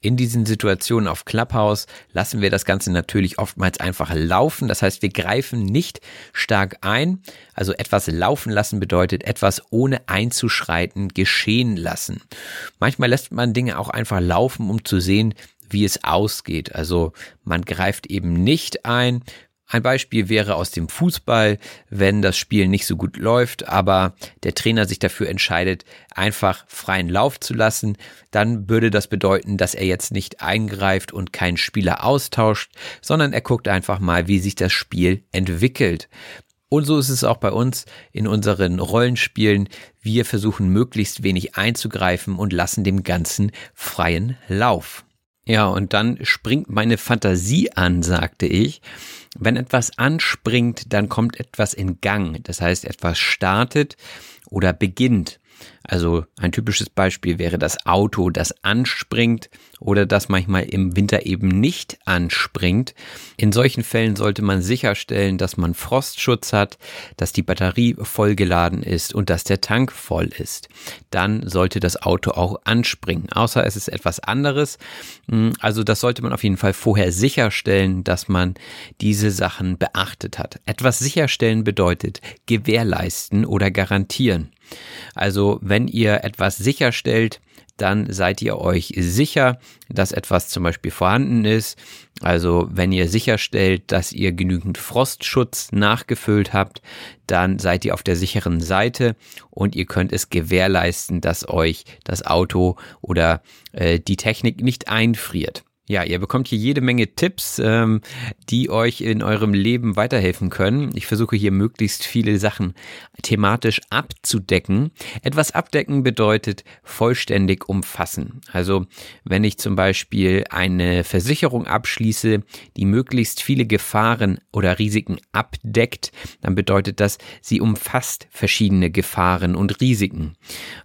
In diesen Situationen auf Clubhouse lassen wir das Ganze natürlich oftmals einfach laufen. Das heißt, wir greifen nicht stark ein. Also etwas laufen lassen bedeutet etwas ohne einzuschreiten geschehen lassen. Manchmal lässt man Dinge auch einfach laufen, um zu sehen, wie es ausgeht. Also man greift eben nicht ein, ein Beispiel wäre aus dem Fußball, wenn das Spiel nicht so gut läuft, aber der Trainer sich dafür entscheidet, einfach freien Lauf zu lassen, dann würde das bedeuten, dass er jetzt nicht eingreift und keinen Spieler austauscht, sondern er guckt einfach mal, wie sich das Spiel entwickelt. Und so ist es auch bei uns in unseren Rollenspielen. Wir versuchen möglichst wenig einzugreifen und lassen dem Ganzen freien Lauf. Ja, und dann springt meine Fantasie an, sagte ich. Wenn etwas anspringt, dann kommt etwas in Gang. Das heißt, etwas startet oder beginnt. Also ein typisches Beispiel wäre das Auto, das anspringt oder das manchmal im Winter eben nicht anspringt. In solchen Fällen sollte man sicherstellen, dass man Frostschutz hat, dass die Batterie vollgeladen ist und dass der Tank voll ist. Dann sollte das Auto auch anspringen, außer es ist etwas anderes. Hm, also das sollte man auf jeden Fall vorher sicherstellen, dass man diese Sachen beachtet hat. Etwas sicherstellen bedeutet gewährleisten oder garantieren. Also wenn ihr etwas sicherstellt, dann seid ihr euch sicher, dass etwas zum Beispiel vorhanden ist. Also wenn ihr sicherstellt, dass ihr genügend Frostschutz nachgefüllt habt, dann seid ihr auf der sicheren Seite und ihr könnt es gewährleisten, dass euch das Auto oder äh, die Technik nicht einfriert. Ja, ihr bekommt hier jede Menge Tipps, ähm, die euch in eurem Leben weiterhelfen können. Ich versuche hier möglichst viele Sachen thematisch abzudecken. Etwas abdecken bedeutet vollständig umfassen. Also wenn ich zum Beispiel eine Versicherung abschließe, die möglichst viele Gefahren oder Risiken abdeckt, dann bedeutet das, sie umfasst verschiedene Gefahren und Risiken.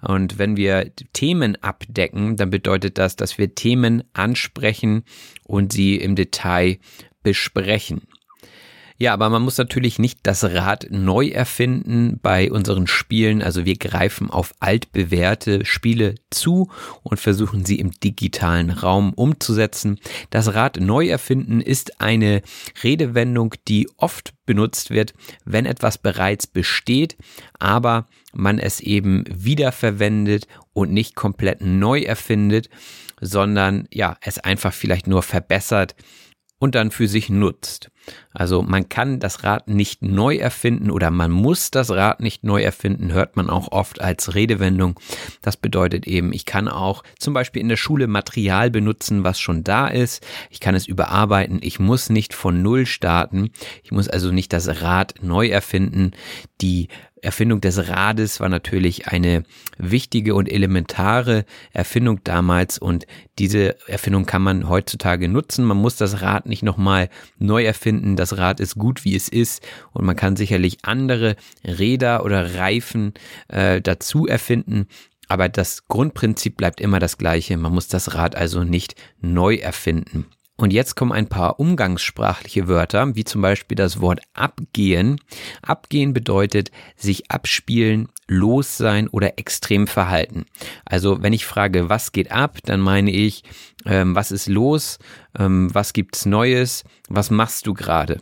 Und wenn wir Themen abdecken, dann bedeutet das, dass wir Themen ansprechen, besprechen und sie im Detail besprechen. Ja, aber man muss natürlich nicht das Rad neu erfinden bei unseren Spielen. Also wir greifen auf altbewährte Spiele zu und versuchen sie im digitalen Raum umzusetzen. Das Rad neu erfinden ist eine Redewendung, die oft benutzt wird, wenn etwas bereits besteht, aber man es eben wiederverwendet und nicht komplett neu erfindet sondern ja, es einfach vielleicht nur verbessert und dann für sich nutzt. Also man kann das Rad nicht neu erfinden oder man muss das Rad nicht neu erfinden, hört man auch oft als Redewendung. Das bedeutet eben, ich kann auch zum Beispiel in der Schule Material benutzen, was schon da ist. Ich kann es überarbeiten. Ich muss nicht von Null starten. Ich muss also nicht das Rad neu erfinden. Die Erfindung des Rades war natürlich eine wichtige und elementare Erfindung damals und diese Erfindung kann man heutzutage nutzen. Man muss das Rad nicht nochmal neu erfinden. Das Rad ist gut, wie es ist und man kann sicherlich andere Räder oder Reifen äh, dazu erfinden. Aber das Grundprinzip bleibt immer das gleiche. Man muss das Rad also nicht neu erfinden. Und jetzt kommen ein paar umgangssprachliche Wörter, wie zum Beispiel das Wort abgehen. Abgehen bedeutet sich abspielen, los sein oder extrem verhalten. Also wenn ich frage, was geht ab, dann meine ich, ähm, was ist los, ähm, was gibt's Neues, was machst du gerade?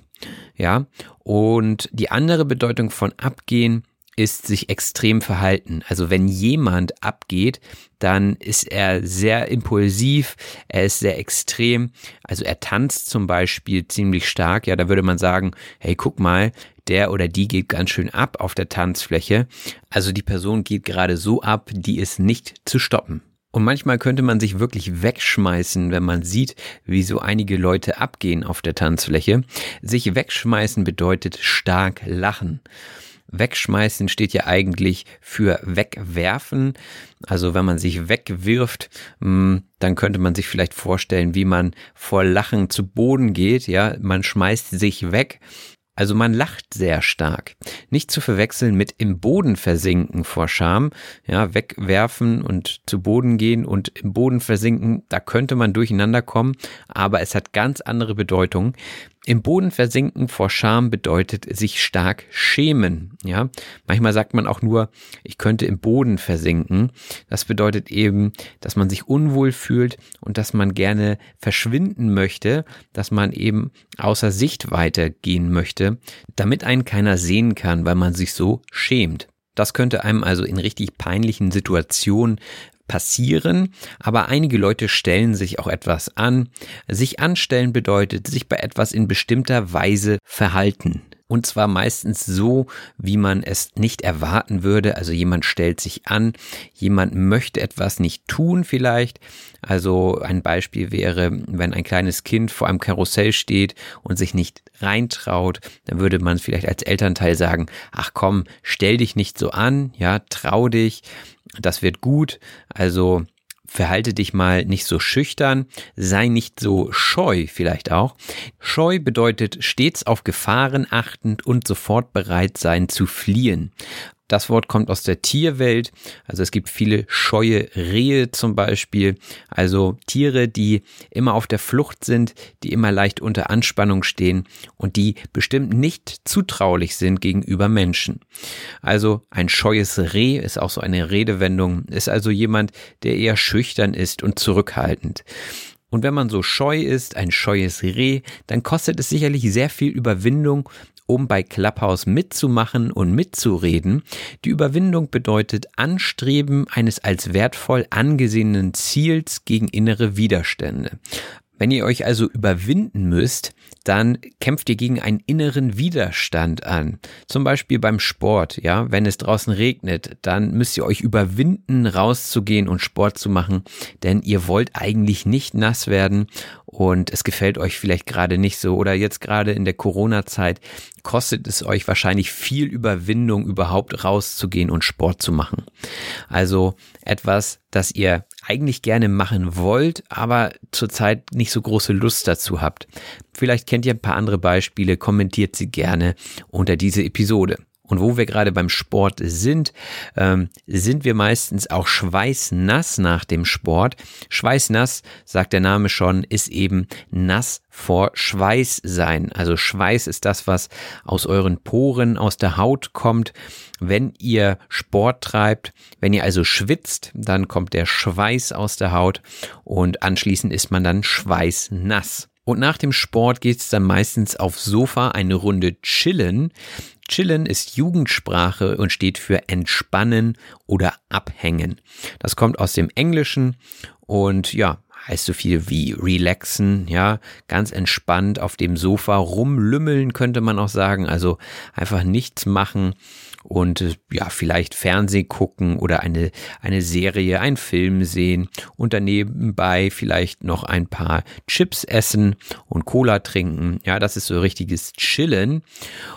Ja. Und die andere Bedeutung von abgehen ist sich extrem verhalten. Also wenn jemand abgeht, dann ist er sehr impulsiv, er ist sehr extrem. Also er tanzt zum Beispiel ziemlich stark. Ja, da würde man sagen, hey, guck mal, der oder die geht ganz schön ab auf der Tanzfläche. Also die Person geht gerade so ab, die ist nicht zu stoppen. Und manchmal könnte man sich wirklich wegschmeißen, wenn man sieht, wie so einige Leute abgehen auf der Tanzfläche. Sich wegschmeißen bedeutet stark lachen. Wegschmeißen steht ja eigentlich für wegwerfen. Also wenn man sich wegwirft, hm, dann könnte man sich vielleicht vorstellen, wie man vor Lachen zu Boden geht. Ja, man schmeißt sich weg. Also man lacht sehr stark. Nicht zu verwechseln mit im Boden versinken vor Scham. Ja, wegwerfen und zu Boden gehen und im Boden versinken, da könnte man durcheinander kommen, aber es hat ganz andere Bedeutung. Im Boden versinken vor Scham bedeutet sich stark schämen. Ja, manchmal sagt man auch nur, ich könnte im Boden versinken. Das bedeutet eben, dass man sich unwohl fühlt und dass man gerne verschwinden möchte, dass man eben außer Sichtweite gehen möchte, damit einen keiner sehen kann, weil man sich so schämt. Das könnte einem also in richtig peinlichen Situationen passieren, aber einige Leute stellen sich auch etwas an. Sich anstellen bedeutet sich bei etwas in bestimmter Weise verhalten. Und zwar meistens so, wie man es nicht erwarten würde. Also jemand stellt sich an, jemand möchte etwas nicht tun vielleicht. Also ein Beispiel wäre, wenn ein kleines Kind vor einem Karussell steht und sich nicht reintraut, dann würde man vielleicht als Elternteil sagen, ach komm, stell dich nicht so an, ja, trau dich, das wird gut. Also verhalte dich mal nicht so schüchtern, sei nicht so scheu vielleicht auch. Scheu bedeutet stets auf Gefahren achtend und sofort bereit sein zu fliehen. Das Wort kommt aus der Tierwelt. Also es gibt viele scheue Rehe zum Beispiel. Also Tiere, die immer auf der Flucht sind, die immer leicht unter Anspannung stehen und die bestimmt nicht zutraulich sind gegenüber Menschen. Also ein scheues Reh ist auch so eine Redewendung, ist also jemand, der eher schüchtern ist und zurückhaltend. Und wenn man so scheu ist, ein scheues Reh, dann kostet es sicherlich sehr viel Überwindung um bei Clubhouse mitzumachen und mitzureden. Die Überwindung bedeutet Anstreben eines als wertvoll angesehenen Ziels gegen innere Widerstände. Wenn ihr euch also überwinden müsst, dann kämpft ihr gegen einen inneren Widerstand an. Zum Beispiel beim Sport, ja. Wenn es draußen regnet, dann müsst ihr euch überwinden, rauszugehen und Sport zu machen, denn ihr wollt eigentlich nicht nass werden und es gefällt euch vielleicht gerade nicht so oder jetzt gerade in der Corona-Zeit kostet es euch wahrscheinlich viel Überwindung, überhaupt rauszugehen und Sport zu machen. Also etwas, das ihr eigentlich gerne machen wollt, aber zurzeit nicht so große Lust dazu habt. Vielleicht kennt ihr ein paar andere Beispiele, kommentiert sie gerne unter diese Episode. Und wo wir gerade beim Sport sind, ähm, sind wir meistens auch schweißnass nach dem Sport. Schweißnass, sagt der Name schon, ist eben nass vor Schweiß sein. Also Schweiß ist das, was aus euren Poren, aus der Haut kommt. Wenn ihr Sport treibt, wenn ihr also schwitzt, dann kommt der Schweiß aus der Haut und anschließend ist man dann schweißnass. Und nach dem Sport geht's dann meistens aufs Sofa eine Runde chillen. Chillen ist Jugendsprache und steht für entspannen oder abhängen. Das kommt aus dem Englischen und ja, heißt so viel wie relaxen, ja, ganz entspannt auf dem Sofa rumlümmeln könnte man auch sagen, also einfach nichts machen und äh, ja, vielleicht Fernseh gucken oder eine, eine Serie, einen Film sehen und danebenbei vielleicht noch ein paar Chips essen und Cola trinken. Ja, das ist so richtiges Chillen.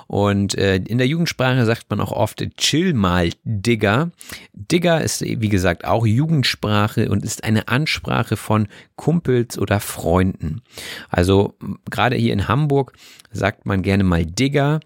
Und äh, in der Jugendsprache sagt man auch oft Chill mal Digger. Digger ist, wie gesagt, auch Jugendsprache und ist eine Ansprache von Kumpels oder Freunden. Also gerade hier in Hamburg sagt man gerne mal Digger.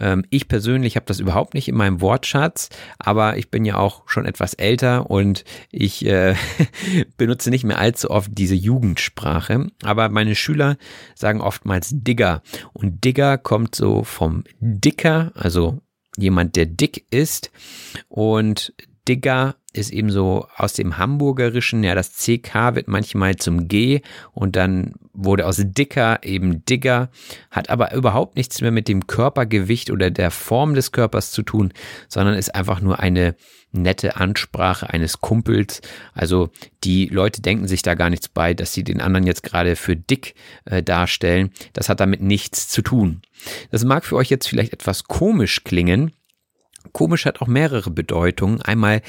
Ähm, ich persönlich habe das überhaupt nicht in meinem Wortschatz, aber ich bin ja auch schon etwas älter und ich äh, benutze nicht mehr allzu oft diese Jugendsprache. Aber meine Schüler sagen oftmals Digger. Und Digger kommt so vom Dicker, also jemand, der dick ist. Und Digger ist eben so aus dem Hamburgerischen, ja, das CK wird manchmal zum G und dann wurde aus dicker eben Digger, hat aber überhaupt nichts mehr mit dem Körpergewicht oder der Form des Körpers zu tun, sondern ist einfach nur eine nette Ansprache eines Kumpels. Also die Leute denken sich da gar nichts bei, dass sie den anderen jetzt gerade für dick äh, darstellen. Das hat damit nichts zu tun. Das mag für euch jetzt vielleicht etwas komisch klingen. Komisch hat auch mehrere Bedeutungen. Einmal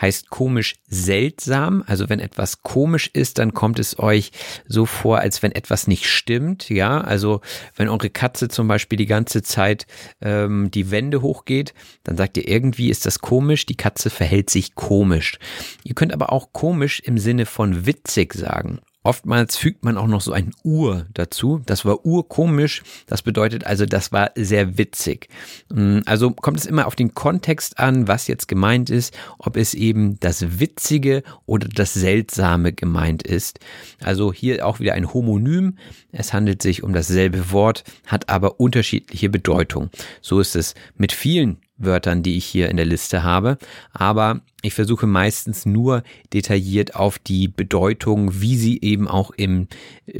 heißt komisch seltsam. Also wenn etwas komisch ist, dann kommt es euch so vor, als wenn etwas nicht stimmt. Ja, also wenn eure Katze zum Beispiel die ganze Zeit ähm, die Wände hochgeht, dann sagt ihr irgendwie ist das komisch. Die Katze verhält sich komisch. Ihr könnt aber auch komisch im Sinne von witzig sagen. Oftmals fügt man auch noch so ein Ur dazu. Das war urkomisch. Das bedeutet also, das war sehr witzig. Mm, also kommt es immer auf den Kontext an, was jetzt gemeint ist, ob es eben das Witzige oder das Seltsame gemeint ist. Also hier auch wieder ein Homonym. Es handelt sich um dasselbe Wort, hat aber unterschiedliche Bedeutung. So ist es mit vielen Wörtern, die ich hier in der Liste habe. Aber ich versuche meistens nur detailliert auf die Bedeutung, wie sie eben auch im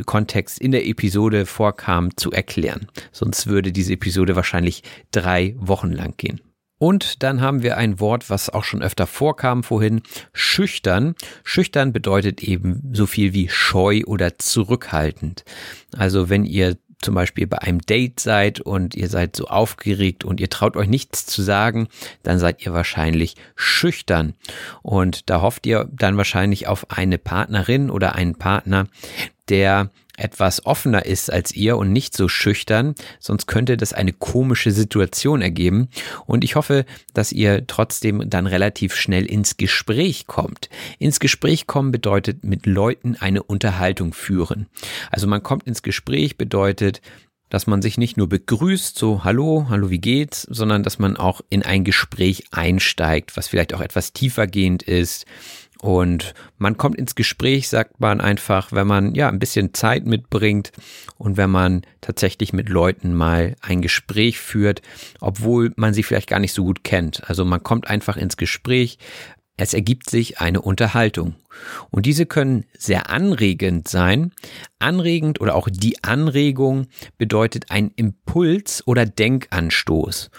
Kontext in der Episode vorkam, zu erklären. Sonst würde diese Episode wahrscheinlich drei Wochen lang gehen. Und dann haben wir ein Wort, was auch schon öfter vorkam vorhin, schüchtern. Schüchtern bedeutet eben so viel wie scheu oder zurückhaltend. Also wenn ihr zum Beispiel bei einem Date seid und ihr seid so aufgeregt und ihr traut euch nichts zu sagen, dann seid ihr wahrscheinlich schüchtern. Und da hofft ihr dann wahrscheinlich auf eine Partnerin oder einen Partner, der etwas offener ist als ihr und nicht so schüchtern, sonst könnte das eine komische Situation ergeben. Und ich hoffe, dass ihr trotzdem dann relativ schnell ins Gespräch kommt. Ins Gespräch kommen bedeutet mit Leuten eine Unterhaltung führen. Also man kommt ins Gespräch bedeutet, dass man sich nicht nur begrüßt, so hallo, hallo, wie geht's, sondern dass man auch in ein Gespräch einsteigt, was vielleicht auch etwas tiefergehend ist und man kommt ins Gespräch, sagt man einfach, wenn man ja ein bisschen Zeit mitbringt und wenn man tatsächlich mit Leuten mal ein Gespräch führt, obwohl man sie vielleicht gar nicht so gut kennt. Also man kommt einfach ins Gespräch, es ergibt sich eine Unterhaltung. Und diese können sehr anregend sein. Anregend oder auch die Anregung bedeutet ein Impuls oder Denkanstoß.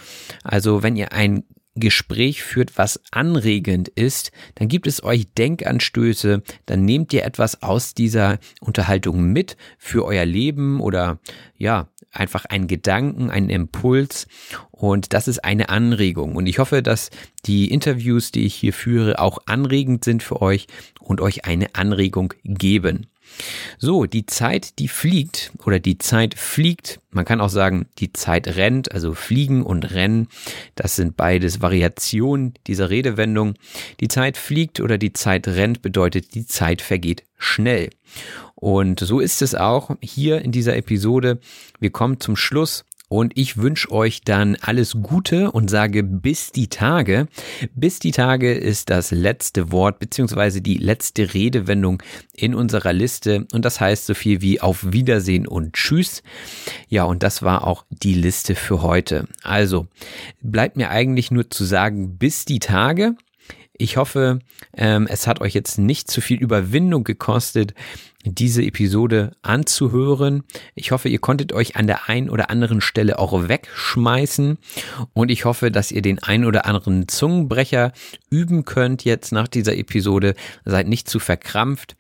Also wenn ihr ein Gespräch führt, was anregend ist, dann gibt es euch Denkanstöße, dann nehmt ihr etwas aus dieser Unterhaltung mit für euer Leben oder ja, einfach einen Gedanken, einen Impuls und das ist eine Anregung und ich hoffe, dass die Interviews, die ich hier führe, auch anregend sind für euch und euch eine Anregung geben. So, die Zeit, die fliegt oder die Zeit fliegt. Man kann auch sagen, die Zeit rennt, also fliegen und rennen. Das sind beides Variationen dieser Redewendung. Die Zeit fliegt oder die Zeit rennt bedeutet, die Zeit vergeht schnell. Und so ist es auch hier in dieser Episode. Wir kommen zum Schluss und ich wünsche euch dann alles Gute und sage bis die Tage. Bis die Tage ist das letzte Wort beziehungsweise die letzte Redewendung in unserer Liste und das heißt so viel wie auf Wiedersehen und Tschüss. Ja, und das war auch die Liste für heute. Also bleibt mir eigentlich nur zu sagen bis die Tage. Ich hoffe, ähm, es hat euch jetzt nicht zu viel Überwindung gekostet, diese Episode anzuhören. Ich hoffe, ihr konntet euch an der einen oder anderen Stelle auch wegschmeißen und ich hoffe, dass ihr den einen oder anderen Zungenbrecher üben könnt jetzt nach dieser Episode. Seid nicht zu verkrampft,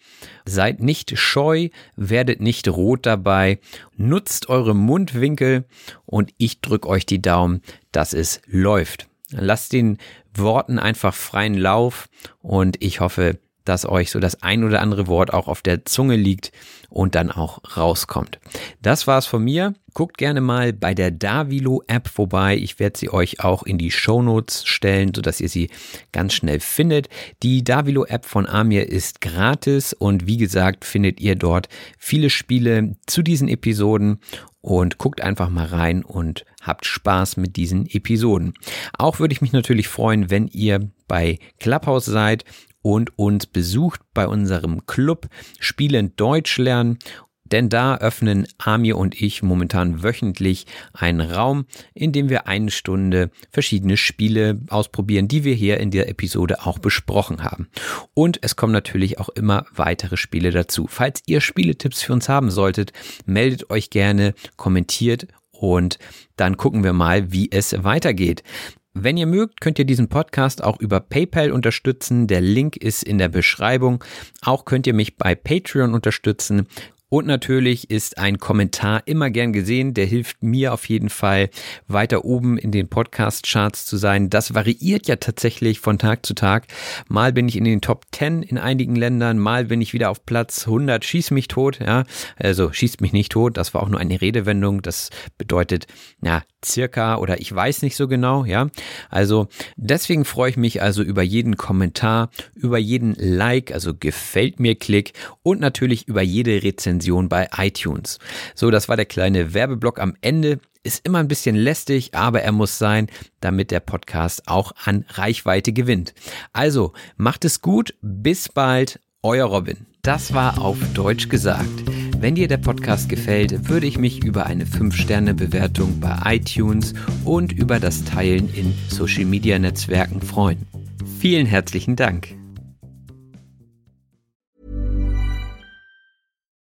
seid nicht scheu, werdet nicht rot dabei, nutzt eure Mundwinkel und ich drücke euch die Daumen, dass es läuft. Lasst den Worten einfach freien Lauf und ich hoffe, dass euch so das ein oder andere Wort auch auf der Zunge liegt und dann auch rauskommt. Das war's von mir. Guckt gerne mal bei der Davilo App vorbei. Ich werde sie euch auch in die Show Notes stellen, sodass ihr sie ganz schnell findet. Die Davilo App von Amir ist gratis und wie gesagt findet ihr dort viele Spiele zu diesen Episoden und guckt einfach mal rein und habt Spaß mit diesen Episoden. Auch würde ich mich natürlich freuen, wenn ihr bei Clubhouse seid und uns besucht bei unserem Club Spielend Deutsch lernen. Denn da öffnen Amir und ich momentan wöchentlich einen Raum, in dem wir eine Stunde verschiedene Spiele ausprobieren, die wir hier in der Episode auch besprochen haben. Und es kommen natürlich auch immer weitere Spiele dazu. Falls ihr Spieletipps für uns haben solltet, meldet euch gerne, kommentiert und dann gucken wir mal, wie es weitergeht. Wenn ihr mögt, könnt ihr diesen Podcast auch über PayPal unterstützen. Der Link ist in der Beschreibung. Auch könnt ihr mich bei Patreon unterstützen. Und natürlich ist ein Kommentar immer gern gesehen. Der hilft mir auf jeden Fall weiter oben in den Podcast-Charts zu sein. Das variiert ja tatsächlich von Tag zu Tag. Mal bin ich in den Top 10 in einigen Ländern, mal bin ich wieder auf Platz 100. Schieß mich tot, ja. Also schießt mich nicht tot. Das war auch nur eine Redewendung. Das bedeutet, ja, circa oder ich weiß nicht so genau, ja. Also deswegen freue ich mich also über jeden Kommentar, über jeden Like, also gefällt mir Klick und natürlich über jede Rezension bei iTunes. So, das war der kleine Werbeblock am Ende. Ist immer ein bisschen lästig, aber er muss sein, damit der Podcast auch an Reichweite gewinnt. Also, macht es gut, bis bald, euer Robin. Das war auf Deutsch gesagt. Wenn dir der Podcast gefällt, würde ich mich über eine 5-Sterne-Bewertung bei iTunes und über das Teilen in Social-Media-Netzwerken freuen. Vielen herzlichen Dank.